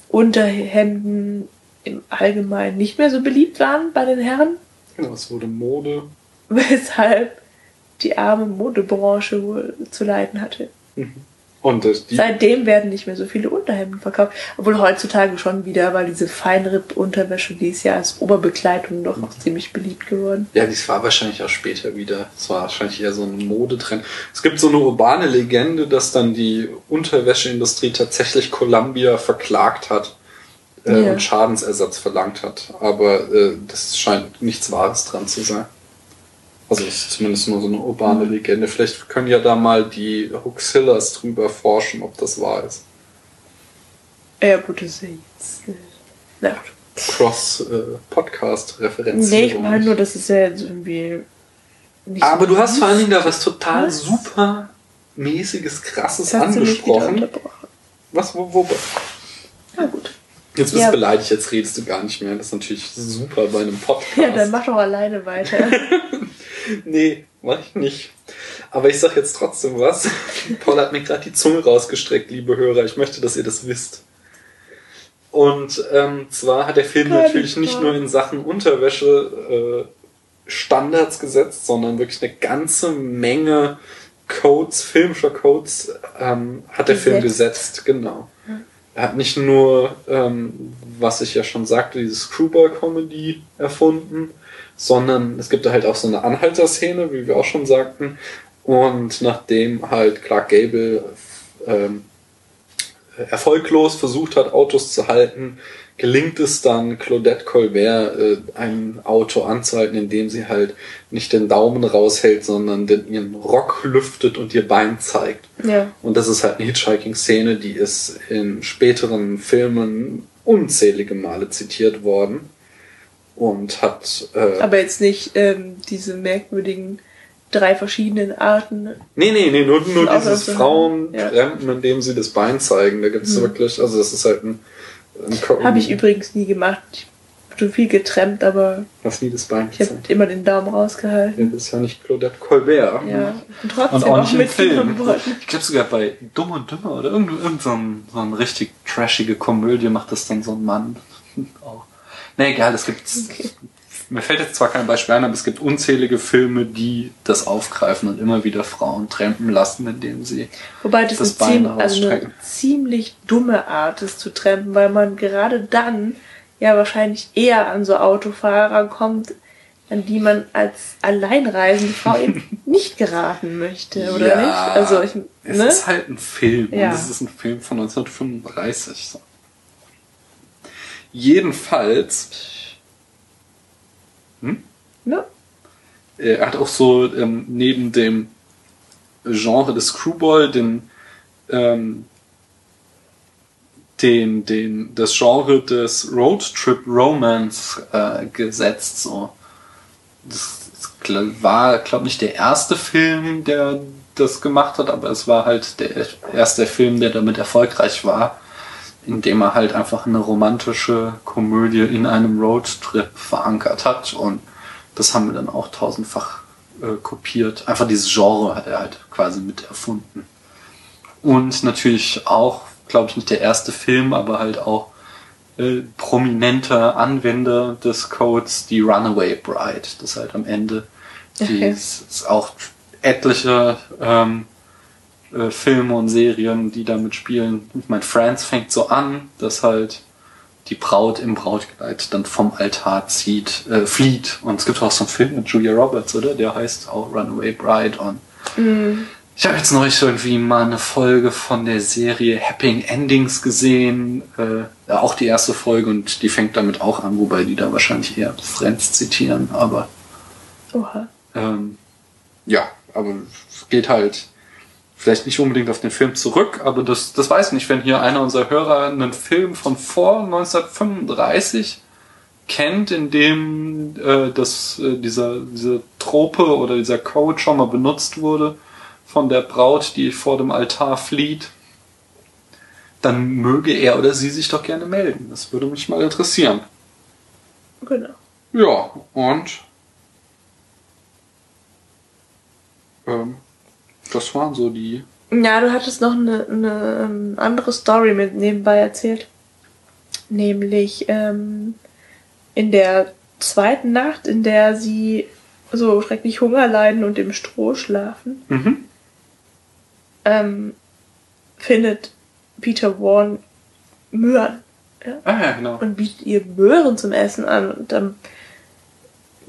B: Unterhemden im Allgemeinen nicht mehr so beliebt waren bei den Herren,
A: Genau, es wurde Mode.
B: weshalb die arme Modebranche wohl zu leiden hatte.
A: Und äh,
B: Seitdem werden nicht mehr so viele Unterhemden verkauft, obwohl heutzutage schon wieder, weil diese Feinripp-Unterwäsche, die ist ja als Oberbekleidung doch noch ziemlich beliebt geworden.
A: ja, dies war wahrscheinlich auch später wieder. Es war wahrscheinlich eher so ein Modetrend. Es gibt so eine urbane Legende, dass dann die Unterwäscheindustrie tatsächlich Columbia verklagt hat äh,
B: Ja.
A: und Schadensersatz verlangt hat. Aber äh, das scheint nichts Wahres dran zu sein. Also es ist zumindest nur so eine urbane Legende. Vielleicht können ja da mal die Huxillas drüber forschen, ob das wahr ist.
B: Ja, gut, das ist ja jetzt. äh, Na.
A: Cross-Podcast-Referenz.
B: Nee, ich meine nur, das ist ja jetzt irgendwie. Nicht
A: Aber
B: so
A: du hast vor allen Dingen da was total
B: Was?
A: super mäßiges, krasses
B: Das
A: angesprochen. Was, wo, wo?
B: Na gut.
A: Jetzt bist
B: Ja.
A: du beleidigt, jetzt redest du gar nicht mehr. Das ist natürlich super bei einem Podcast.
B: Ja, dann mach doch alleine weiter.
A: Nee, mach ich nicht. Aber ich sag jetzt trotzdem was. Paul hat mir gerade die Zunge rausgestreckt, liebe Hörer. Ich möchte, dass ihr das wisst. Und ähm, zwar hat der Film
B: Keine
A: natürlich nicht nur in Sachen Unterwäsche äh, Standards gesetzt, sondern wirklich eine ganze Menge Codes, filmischer Codes ähm, hat der Film
B: Gesetzt.
A: gesetzt. Genau. Er hat nicht nur, ähm, was ich ja schon sagte, diese Screwball-Comedy erfunden, sondern es gibt da halt auch so eine Anhalterszene, wie wir auch schon sagten. Und nachdem halt Clark Gable ähm, erfolglos versucht hat, Autos zu halten, gelingt es dann Claudette Colbert, äh, ein Auto anzuhalten, indem sie halt nicht den Daumen raushält, sondern den, ihren Rock lüftet und ihr Bein zeigt.
B: ja.
A: Und das ist halt eine Hitchhiking-Szene, die ist in späteren Filmen unzählige Male zitiert worden. Und hat. Äh,
B: Aber jetzt nicht ähm, diese merkwürdigen drei verschiedenen Arten.
A: nee, nee, nee, nur, nur
B: Auch
A: dieses
B: so-
A: Frauen
B: ja.
A: indem sie das Bein zeigen. Da gibt's wirklich, also das ist halt ein. ein
B: Habe ich übrigens nie gemacht. Ich habe schon viel getrennt, aber
A: Was nie das Bein
B: ich habe
A: gezeigt.
B: immer den Daumen rausgehalten.
A: Ja, Das ist ja nicht Claudette Colbert.
B: Ja. Und trotzdem
A: Und auch nicht im
B: mitgenommen
A: Film.
B: worden.
A: Ich glaube sogar bei Dumm und Dümmer oder irgend, irgend so, ein, so eine richtig trashige Komödie macht das dann so ein Mann auch. Nee, egal, es gibt
B: Okay.
A: Mir fällt jetzt zwar kein Beispiel ein, aber es gibt unzählige Filme, die das aufgreifen und immer wieder Frauen trampen lassen, indem sie
B: Wobei das,
A: das
B: ziem
A: Bein
B: also eine ziemlich dumme Art ist zu trampen, weil man gerade dann ja wahrscheinlich eher an so Autofahrer kommt, an die man als alleinreisende Frau eben nicht geraten möchte, oder
A: Ja,
B: nicht? Also ich,
A: Es
B: ne?
A: ist halt ein Film
B: Ja.
A: und es ist ein Film von 1935. So. Jedenfalls,
B: ne?
A: er hat auch so ähm, neben dem Genre des Screwball den, ähm, den, den, das Genre des Roadtrip Romance äh, gesetzt. So. Das, war, glaube nicht der erste Film, der das gemacht hat, aber es war halt der erste Film, der damit erfolgreich war, indem er halt einfach eine romantische Komödie in einem Roadtrip verankert hat und das haben wir dann auch tausendfach äh, kopiert. Einfach dieses Genre hat er halt quasi mit erfunden. Und natürlich auch, glaube ich, nicht der erste Film, aber halt auch äh, prominenter Anwender des Codes, die Runaway Bride. Das halt am Ende die
B: Okay.
A: es ist auch etliche ähm, äh, Filme und Serien, die damit spielen. Ich meine, Friends fängt so an, dass halt die Braut im Brautkleid dann vom Altar zieht, äh, flieht. Und es gibt auch so einen Film mit Julia Roberts, oder? Der heißt auch Runaway Bride. Und ich habe jetzt neulich irgendwie mal eine Folge von der Serie Happy Endings gesehen. Äh, auch die erste Folge und die fängt damit auch an, wobei die da wahrscheinlich eher Friends zitieren, aber
B: Oha.
A: ähm, ja, aber es geht halt vielleicht nicht unbedingt auf den Film zurück, aber das, das weiß ich nicht, wenn hier einer unserer Hörer einen Film von vor 1935 kennt, in dem äh, das, äh, dieser, diese Trope oder dieser Code schon mal benutzt wurde von der Braut, die vor dem Altar flieht, dann möge er oder sie sich doch gerne melden. Das würde mich mal interessieren.
B: Genau.
A: Ja, und ähm, das waren so die.
B: Ja, du hattest noch eine, eine ähm, andere Story mit nebenbei erzählt. Nämlich ähm, in der zweiten Nacht, in der sie so schrecklich Hunger leiden und im Stroh schlafen,
A: Mhm.
B: ähm, findet Peter Warren Möhren
A: Ah ja, genau.
B: und bietet ihr Möhren zum Essen an. Und am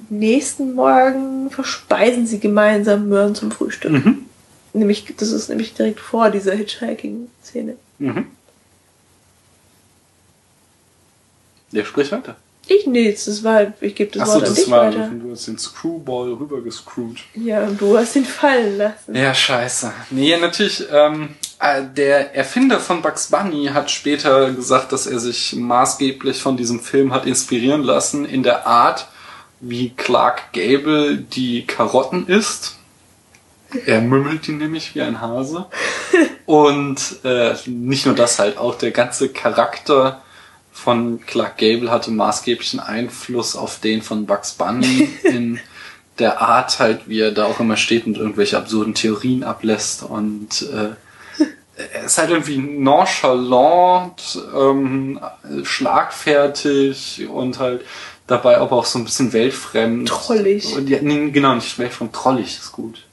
B: nächsten Morgen verspeisen sie gemeinsam Möhren zum Frühstück.
A: Mhm.
B: Nämlich, das ist nämlich direkt vor dieser Hitchhiking-Szene.
A: Mhm. Der spricht weiter.
B: Ich nichts, das war, ich gebe das
A: Achso,
B: Wort an
A: das
B: dich
A: war,
B: weiter.
A: du hast den Screwball rübergescrewt.
B: Ja, und du hast ihn fallen lassen.
A: Ja, scheiße. Nee, natürlich, ähm, äh, der Erfinder von Bugs Bunny hat später gesagt, dass er sich maßgeblich von diesem Film hat inspirieren lassen in der Art, wie Clark Gable die Karotten isst. Er mümmelt die nämlich wie ein Hase. Und äh, nicht nur das halt, auch der ganze Charakter von Clark Gable hatte maßgeblichen Einfluss auf den von Bugs Bunny in der Art halt, wie er da auch immer steht und irgendwelche absurden Theorien ablässt und äh, er ist halt irgendwie nonchalant, ähm, schlagfertig und halt dabei aber auch so ein bisschen weltfremd.
B: Trollig.
A: Und ja, nee, genau, nicht weltfremd, trollig ist gut.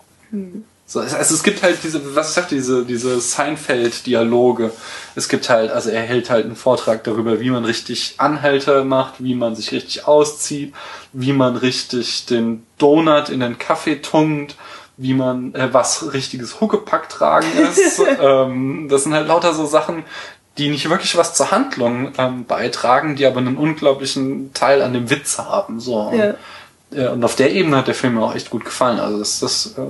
A: So, es- also es gibt halt diese, was ich sagte, diese, diese Seinfeld-Dialoge. Es gibt halt, also er hält halt einen Vortrag darüber, wie man richtig Anhalter macht, wie man sich richtig auszieht, wie man richtig den Donut in den Kaffee tunkt, wie man, äh, was richtiges Huckepack tragen ist. ähm, das sind halt lauter so Sachen, die nicht wirklich was zur Handlung ähm, beitragen, die aber einen unglaublichen Teil an dem Witz haben. So.
B: Ja.
A: Äh, Und auf der Ebene hat der Film mir auch echt gut gefallen. Also das, das äh,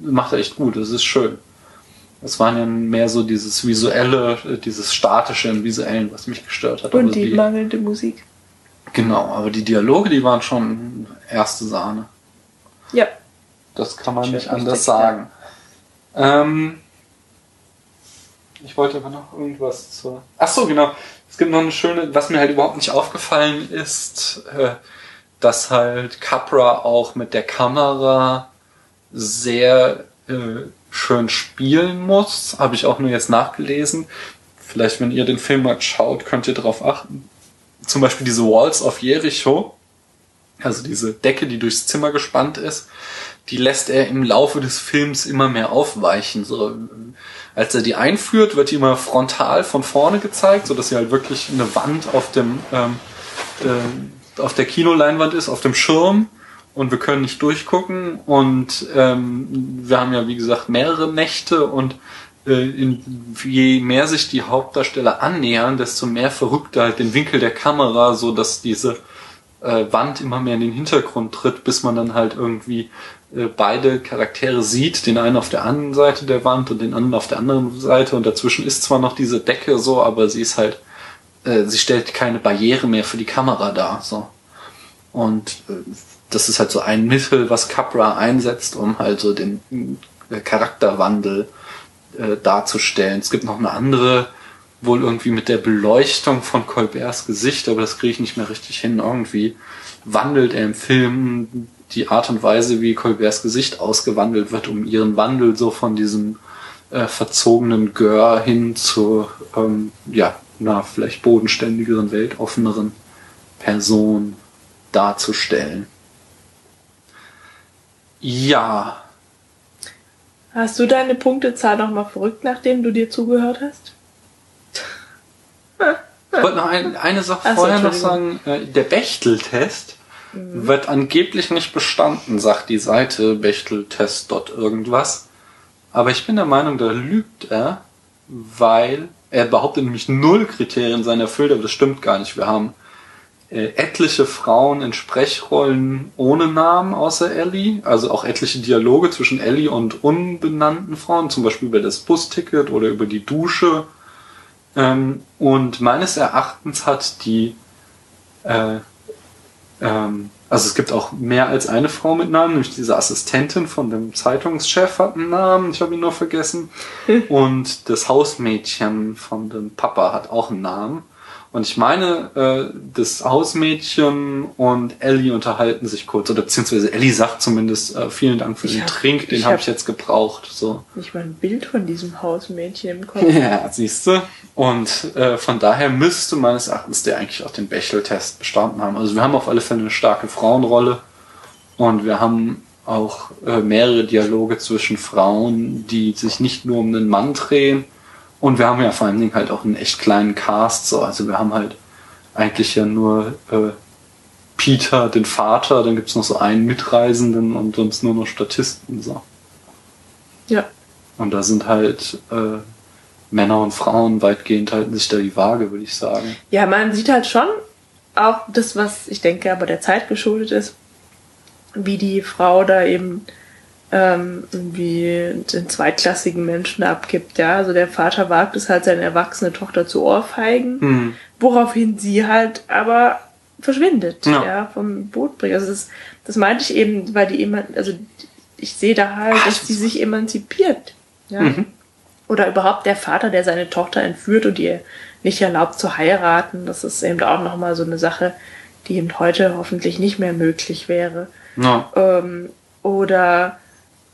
A: macht er echt gut. Das ist schön. Es waren ja mehr so dieses visuelle, dieses statische im visuellen, was mich gestört hat.
B: Und
A: aber
B: die mangelnde Musik.
A: genau, aber die Dialoge, die waren schon erste Sahne.
B: Ja.
A: Das kann man
B: Schön
A: nicht anders sagen. Ähm, ich wollte aber noch irgendwas zur. Ach so, genau. Es gibt noch eine schöne, was mir halt überhaupt nicht aufgefallen ist, äh, dass halt Capra auch mit der Kamera sehr äh, schön spielen muss. Habe ich auch nur jetzt nachgelesen. Vielleicht, wenn ihr den Film mal schaut, könnt ihr darauf achten. Zum Beispiel diese Walls of Jericho also diese Decke, die durchs Zimmer gespannt ist, die lässt er im Laufe des Films immer mehr aufweichen. So, als er die einführt, wird die immer frontal von vorne gezeigt, so dass sie halt wirklich eine Wand auf dem ähm, äh, auf der Kinoleinwand ist, auf dem Schirm und wir können nicht durchgucken. Und ähm, wir haben ja wie gesagt mehrere Nächte. Und äh, in, je mehr sich die Hauptdarsteller annähern, desto mehr verrückt halt den Winkel der Kamera, so dass diese äh, Wand immer mehr in den Hintergrund tritt, bis man dann halt irgendwie äh, beide Charaktere sieht, den einen auf der einen Seite der Wand und den anderen auf der anderen Seite. Und dazwischen ist zwar noch diese Decke so, aber sie ist halt, äh, sie stellt keine Barriere mehr für die Kamera dar, so. Und äh, das ist halt so ein Mittel, was Capra einsetzt, um halt so den Charakterwandel äh, darzustellen. Es gibt noch eine andere, wohl irgendwie mit der Beleuchtung von Colberts Gesicht, aber das kriege ich nicht mehr richtig hin. Irgendwie wandelt er im Film die Art und Weise, wie Colberts Gesicht ausgewandelt wird, um ihren Wandel so von diesem äh, verzogenen Gör hin zu ähm, ja, einer vielleicht bodenständigeren, weltoffeneren Person darzustellen. Ja.
B: Hast du deine Punktezahl nochmal verrückt, nachdem du dir zugehört hast?
A: Ich wollte noch ein, eine Sache
B: Ach so,
A: vorher noch sagen. Äh, Der Bechtel-Test wird angeblich nicht bestanden, sagt die Seite Bechteltest dort irgendwas. Aber ich bin der Meinung, da lügt er, weil er behauptet nämlich null Kriterien seien erfüllt, aber das stimmt gar nicht. Wir haben äh, etliche Frauen in Sprechrollen ohne Namen außer Ellie, also auch etliche Dialoge zwischen Ellie und unbenannten Frauen, zum Beispiel über das Busticket oder über die Dusche. Ähm, und meines Erachtens hat die, äh, ähm, also es gibt auch mehr als eine Frau mit Namen, nämlich diese Assistentin von dem Zeitungschef hat einen Namen, ich habe ihn nur vergessen. und das Hausmädchen von dem Papa hat auch einen Namen. Und ich meine, äh, das Hausmädchen und Ellie unterhalten sich kurz, oder beziehungsweise Ellie sagt zumindest, äh, vielen Dank für
B: Ich
A: den
B: hab-
A: Trink, den
B: ich
A: habe
B: hab-
A: ich jetzt gebraucht. So.
B: Nicht mal ein Bild von diesem Hausmädchen im Kopf.
A: Ja, siehst du. Und äh, von daher müsste meines Erachtens der eigentlich auch den Bechtel-Test bestanden haben. Also wir haben auf alle Fälle eine starke Frauenrolle und wir haben auch äh, mehrere Dialoge zwischen Frauen, die sich nicht nur um einen Mann drehen. Und wir haben ja vor allen Dingen halt auch einen echt kleinen Cast. So. Also wir haben halt eigentlich ja nur äh, Peter, den Vater, dann gibt's noch so einen Mitreisenden und sonst nur noch Statisten. So.
B: Ja.
A: Und da sind halt äh, Männer und Frauen weitgehend halten sich da die Waage, würde ich sagen.
B: Ja, man sieht halt schon auch das, was ich denke, aber der Zeit geschuldet ist, wie die Frau da eben ähm, irgendwie den zweitklassigen Menschen abgibt. Ja, also der Vater wagt es halt, seine erwachsene Tochter zu ohrfeigen,
A: Hm.
B: woraufhin sie halt aber verschwindet,
A: Ja.
B: ja, vom Boot bringt. Also das, das meinte ich eben, weil die immer, also ich sehe da halt,
A: Ah,
B: dass
A: das
B: sie sich emanzipiert. Ja.
A: Mhm.
B: Oder überhaupt der Vater, der seine Tochter entführt und ihr nicht erlaubt zu heiraten. Das ist eben auch nochmal so eine Sache, die eben heute hoffentlich nicht mehr möglich wäre.
A: Ja.
B: Ähm, oder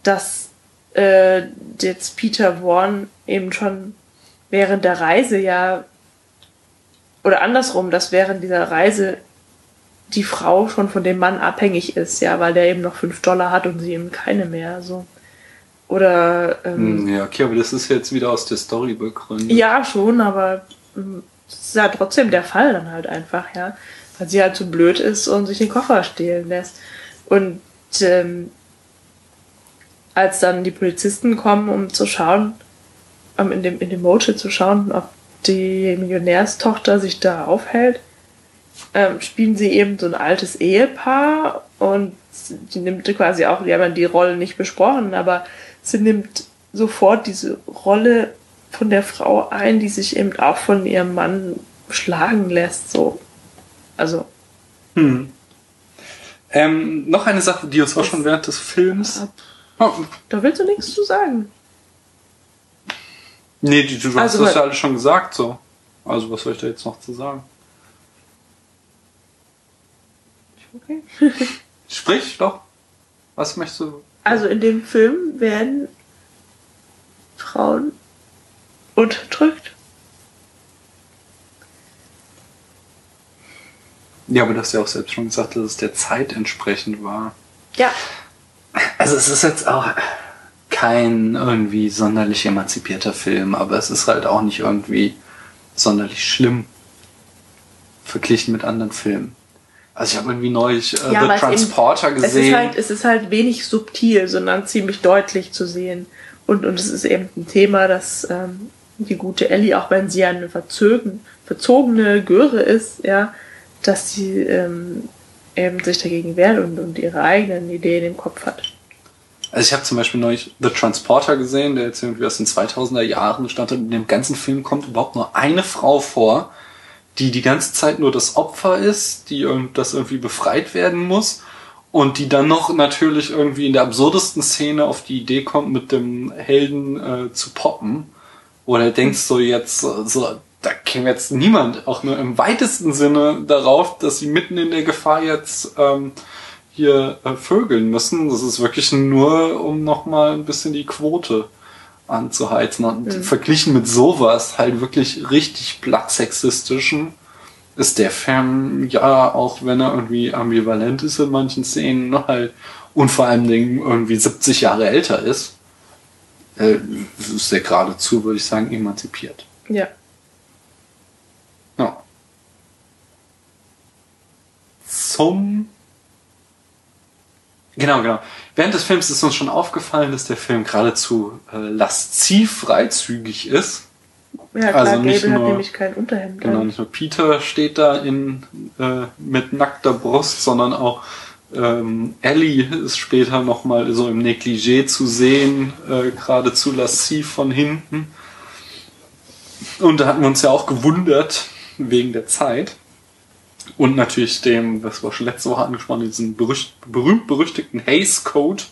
B: dass äh, jetzt Peter Warren eben schon während der Reise ja, oder andersrum, dass während dieser Reise die Frau schon von dem Mann abhängig ist, ja, weil der eben noch fünf Dollar hat und sie eben keine mehr, so. Oder, ähm,
A: Hm, Ja, okay, aber das ist jetzt wieder aus der Story begründet.
B: ja, schon, aber es ist ja trotzdem der Fall dann halt einfach, ja. Weil sie halt zu blöd ist und sich den Koffer stehlen lässt. Und ähm, als dann die Polizisten kommen, um zu schauen, um in dem, in dem Motel zu schauen, ob die Millionärstochter sich da aufhält, ähm, spielen sie eben so ein altes Ehepaar und die nimmt quasi auch, die haben ja die Rolle nicht besprochen, aber sie nimmt sofort diese Rolle von der Frau ein, die sich eben auch von ihrem Mann schlagen lässt, so. Also,
A: Hm. Ähm, noch eine Sache, die uns auch schon während des Films. Oh,
B: da willst du nichts zu sagen.
A: nee, du, du hast
B: Also,
A: das ja alles schon gesagt, so. Also, was soll ich da jetzt noch zu sagen?
B: Okay.
A: Sprich doch. Was möchtest du?
B: Also in dem Film werden Frauen unterdrückt.
A: Ja, aber du hast ja auch selbst schon gesagt, dass es der Zeit entsprechend war.
B: Ja,
A: Also es ist jetzt auch kein irgendwie sonderlich emanzipierter Film, aber es ist halt auch nicht irgendwie sonderlich schlimm verglichen mit anderen Filmen. Also ich habe irgendwie neulich äh,
B: ja
A: The
B: es eben-
A: Transporter
B: Es ist,
A: gesehen.
B: halt, es ist halt wenig subtil, sondern ziemlich deutlich zu sehen. Und, und es ist eben ein Thema, dass ähm, die gute Ellie, auch wenn sie ja eine verzögen, verzogene Göre ist, ja, dass sie ähm, eben sich dagegen wehrt und, und ihre eigenen Ideen im Kopf hat.
A: Also ich habe zum Beispiel neulich The Transporter gesehen, der jetzt irgendwie aus den 2000er Jahren stand. In dem ganzen Film kommt überhaupt nur eine Frau vor, die die ganze Zeit nur das Opfer ist, die das irgendwie befreit werden muss und die dann noch natürlich irgendwie in der absurdesten Szene auf die Idee kommt, mit dem Helden äh, zu poppen. Oder denkst du jetzt so, so, da käme jetzt niemand auch nur im weitesten Sinne darauf, dass sie mitten in der Gefahr jetzt ähm, hier äh, vögeln müssen. Das ist wirklich nur, um nochmal ein bisschen die Quote anzuheizen. Und verglichen mit sowas, halt wirklich richtig plattsexistischem, ist der Film, ja, auch wenn er irgendwie ambivalent ist in manchen Szenen, noch halt, und vor allen Dingen irgendwie 70 Jahre älter ist, äh, ist der geradezu, würde ich sagen, emanzipiert.
B: Ja.
A: Zum. Genau, genau. Während des Films ist uns schon aufgefallen, dass der Film geradezu äh, lasziv freizügig ist.
B: Ja, klar,
A: Also nicht
B: Gable hat
A: nur-
B: nämlich kein Unterhemd.
A: Genau,
B: an.
A: nicht nur Peter steht da in, äh, mit nackter Brust, sondern auch ähm, Ellie ist später nochmal so im Negligé zu sehen, äh, geradezu lasziv von hinten. Und da hatten wir uns ja auch gewundert, wegen der Zeit. Und natürlich dem, was wir schon letzte Woche angesprochen diesen berücht- berühmt-berüchtigten Hays Code.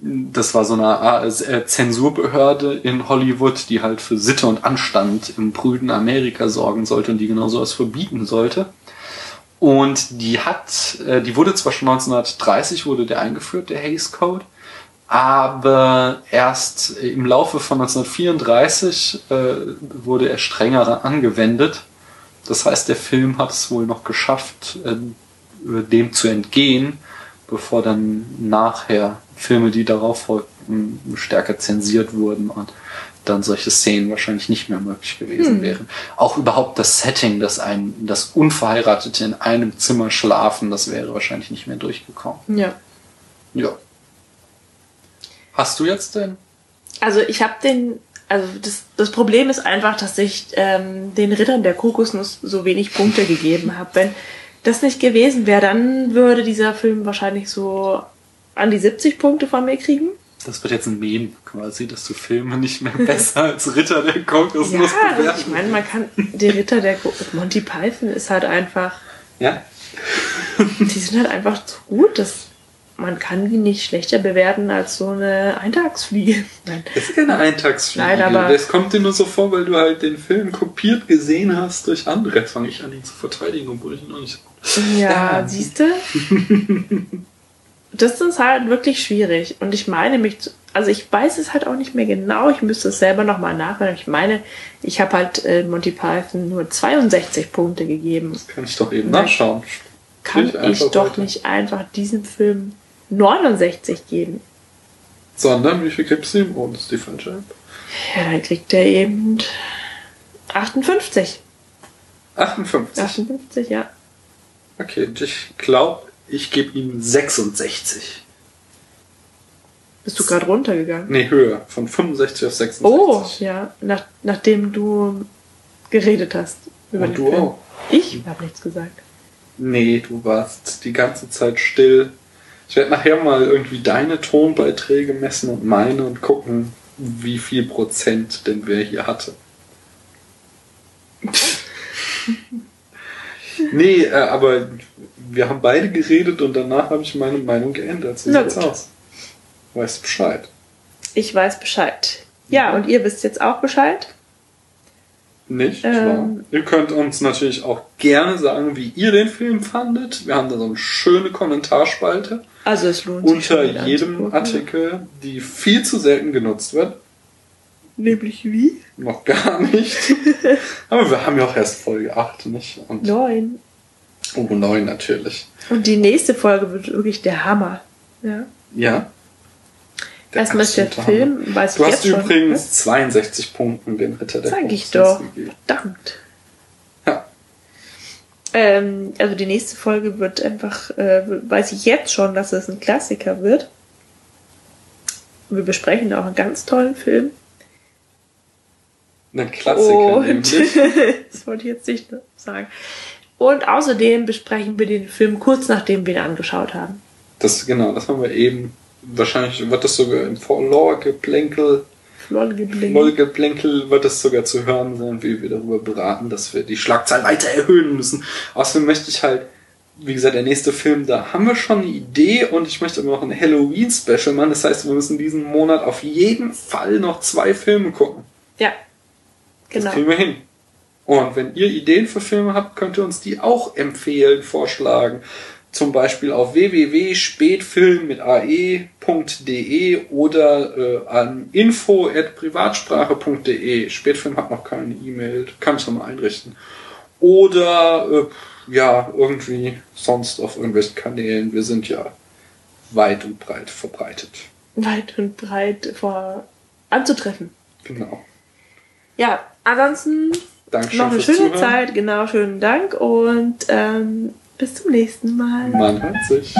A: Das war so eine äh, Zensurbehörde in Hollywood, die halt für Sitte und Anstand im prüden Amerika sorgen sollte und die genau sowas verbieten sollte. Und die hat, äh, die wurde zwar schon 1930 wurde der eingeführt, der Hays Code, aber erst im Laufe von 1934 äh, wurde er strenger angewendet. Das heißt, der Film hat es wohl noch geschafft, äh, dem zu entgehen, bevor dann nachher Filme, die darauf folgten, stärker zensiert wurden und dann solche Szenen wahrscheinlich nicht mehr möglich gewesen wären. Auch überhaupt das Setting, dass ein, das Unverheiratete in einem Zimmer schlafen, das wäre wahrscheinlich nicht mehr durchgekommen.
B: Ja.
A: Ja. Hast du jetzt denn?
B: Also ich habe den, also das, das Problem ist einfach, dass ich ähm, den Rittern der Kokosnuss so wenig Punkte gegeben habe. Wenn das nicht gewesen wäre, dann würde dieser Film wahrscheinlich so an die 70 Punkte von mir kriegen.
A: Das wird jetzt ein Meme quasi, dass du Filme nicht mehr besser als Ritter der Kokosnuss
B: Ja,
A: bewerten.
B: ich meine, man kann, der Ritter der Ko Monty Python ist halt einfach,
A: Ja?
B: die sind halt einfach zu gut, dass man kann die nicht schlechter bewerten als so eine Eintagsfliege. Nein.
A: Das ist keine Eintagsfliege.
B: Nein, aber-
A: Das kommt dir nur so vor, weil du halt den Film kopiert gesehen hast durch andere. Jetzt fange ich an, ihn zu verteidigen, obwohl ich ihn noch nicht so gut
B: Ja, siehst du? Das ist halt wirklich schwierig. Und ich meine mich, also ich weiß es halt auch nicht mehr genau. Ich müsste es selber nochmal nachhören. Ich meine, ich habe halt äh, Monty Python nur 62 Punkte gegeben.
A: Kann ich doch eben nachschauen.
B: Kann
A: einfach
B: ich doch
A: weiter.
B: nicht einfach diesem Film 69 geben?
A: Sondern, wie viel gibst du ihm? Oh, das die falsche App.
B: Ja, dann kriegt er eben 58.
A: 58.
B: 58, ja.
A: Okay, und ich glaube, ich gebe ihm 66.
B: Bist du gerade runtergegangen?
A: Nee, höher. Von 65 auf 66.
B: Oh, ja. Nach, nachdem du geredet hast. Über
A: Und
B: den
A: du
B: Film.
A: auch.
B: Ich habe nichts gesagt.
A: Nee, du warst die ganze Zeit still. Ich werde nachher mal irgendwie deine Tonbeiträge messen und meine und gucken, wie viel Prozent denn wer hier hatte. nee, äh, aber wir haben beide geredet und danach habe ich meine Meinung geändert. So sieht's aus. Weißt Bescheid.
B: Ich weiß Bescheid. Ja, und ihr wisst jetzt auch Bescheid.
A: Nicht
B: Ähm.
A: wahr? Ihr könnt uns natürlich auch gerne sagen, wie ihr den Film fandet. Wir haben da so eine schöne Kommentarspalte.
B: Also es lohnt sich.
A: unter
B: schon wieder
A: jedem. Artikel, die viel zu selten genutzt wird.
B: Nämlich wie?
A: Noch gar nicht. Aber wir haben ja auch erst Folge 8, nicht? Und
B: Neun.
A: Oh, neu natürlich.
B: Und die nächste Folge wird wirklich der Hammer. Ja.
A: Ja.
B: Erstmal ist der Film,
A: Hammer.
B: weiß
A: Du
B: ich
A: hast
B: schon.
A: übrigens
B: ne?
A: 62 Punkten den Ritter der
B: Sag ich doch.
A: gegeben.
B: Verdammt. Ähm, also die nächste Folge wird einfach, äh, weiß ich jetzt schon, dass es ein Klassiker wird. Wir besprechen auch einen ganz tollen Film.
A: Ein Klassiker
B: Und
A: nämlich.
B: das wollte ich jetzt nicht sagen. Und außerdem besprechen wir den Film kurz nachdem wir ihn angeschaut haben.
A: Das, genau, das haben wir eben. Wahrscheinlich wird das sogar im Vorlorgeplänkel,
B: Lolgebling.
A: Lolgeplänkel wird es sogar zu hören sein, wie wir darüber beraten, dass wir die Schlagzahl weiter erhöhen müssen. Außerdem möchte ich halt, wie gesagt, der nächste Film, da haben wir schon eine Idee und ich möchte aber noch ein Halloween-Special machen. Das heißt, wir müssen diesen Monat auf jeden Fall noch zwei Filme gucken.
B: Ja.
A: Das
B: Genau.
A: kriegen wir hin. Und wenn ihr Ideen für Filme habt, könnt ihr uns die auch empfehlen, vorschlagen. Zum Beispiel auf www.spätfilm mit ae.de oder äh, an info.privatsprache.de. Spätfilm hat noch keine E-Mail, kann ich nochmal einrichten. Oder äh, ja, irgendwie sonst auf irgendwelchen Kanälen. Wir sind ja weit und breit verbreitet.
B: Weit und breit vor anzutreffen.
A: Genau.
B: Ja, ansonsten
A: Dankeschön
B: noch eine schöne
A: Zuhören.
B: Zeit, genau, schönen Dank und ähm, bis zum nächsten Mal.
A: Man hört sich.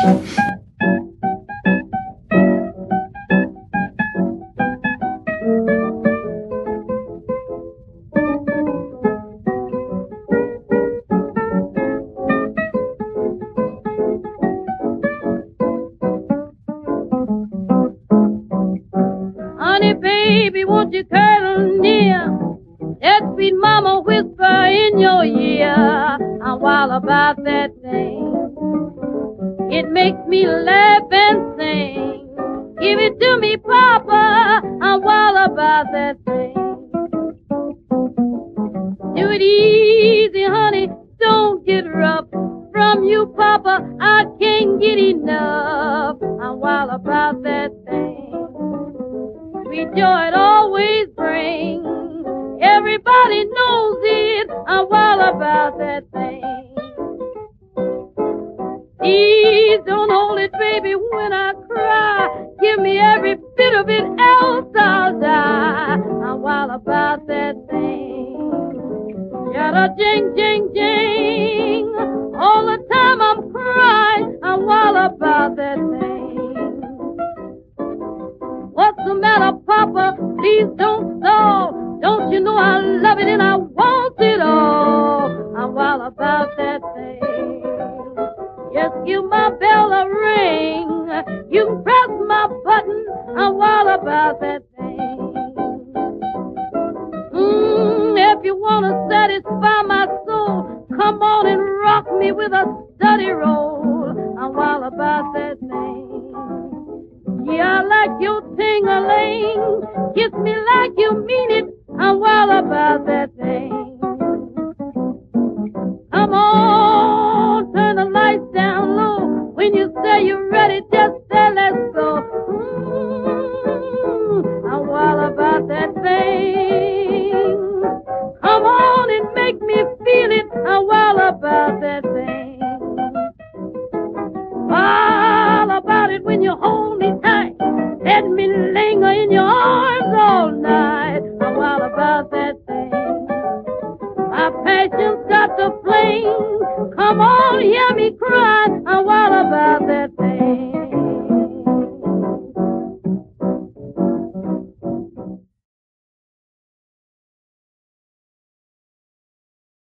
E: Give it to me, Papa.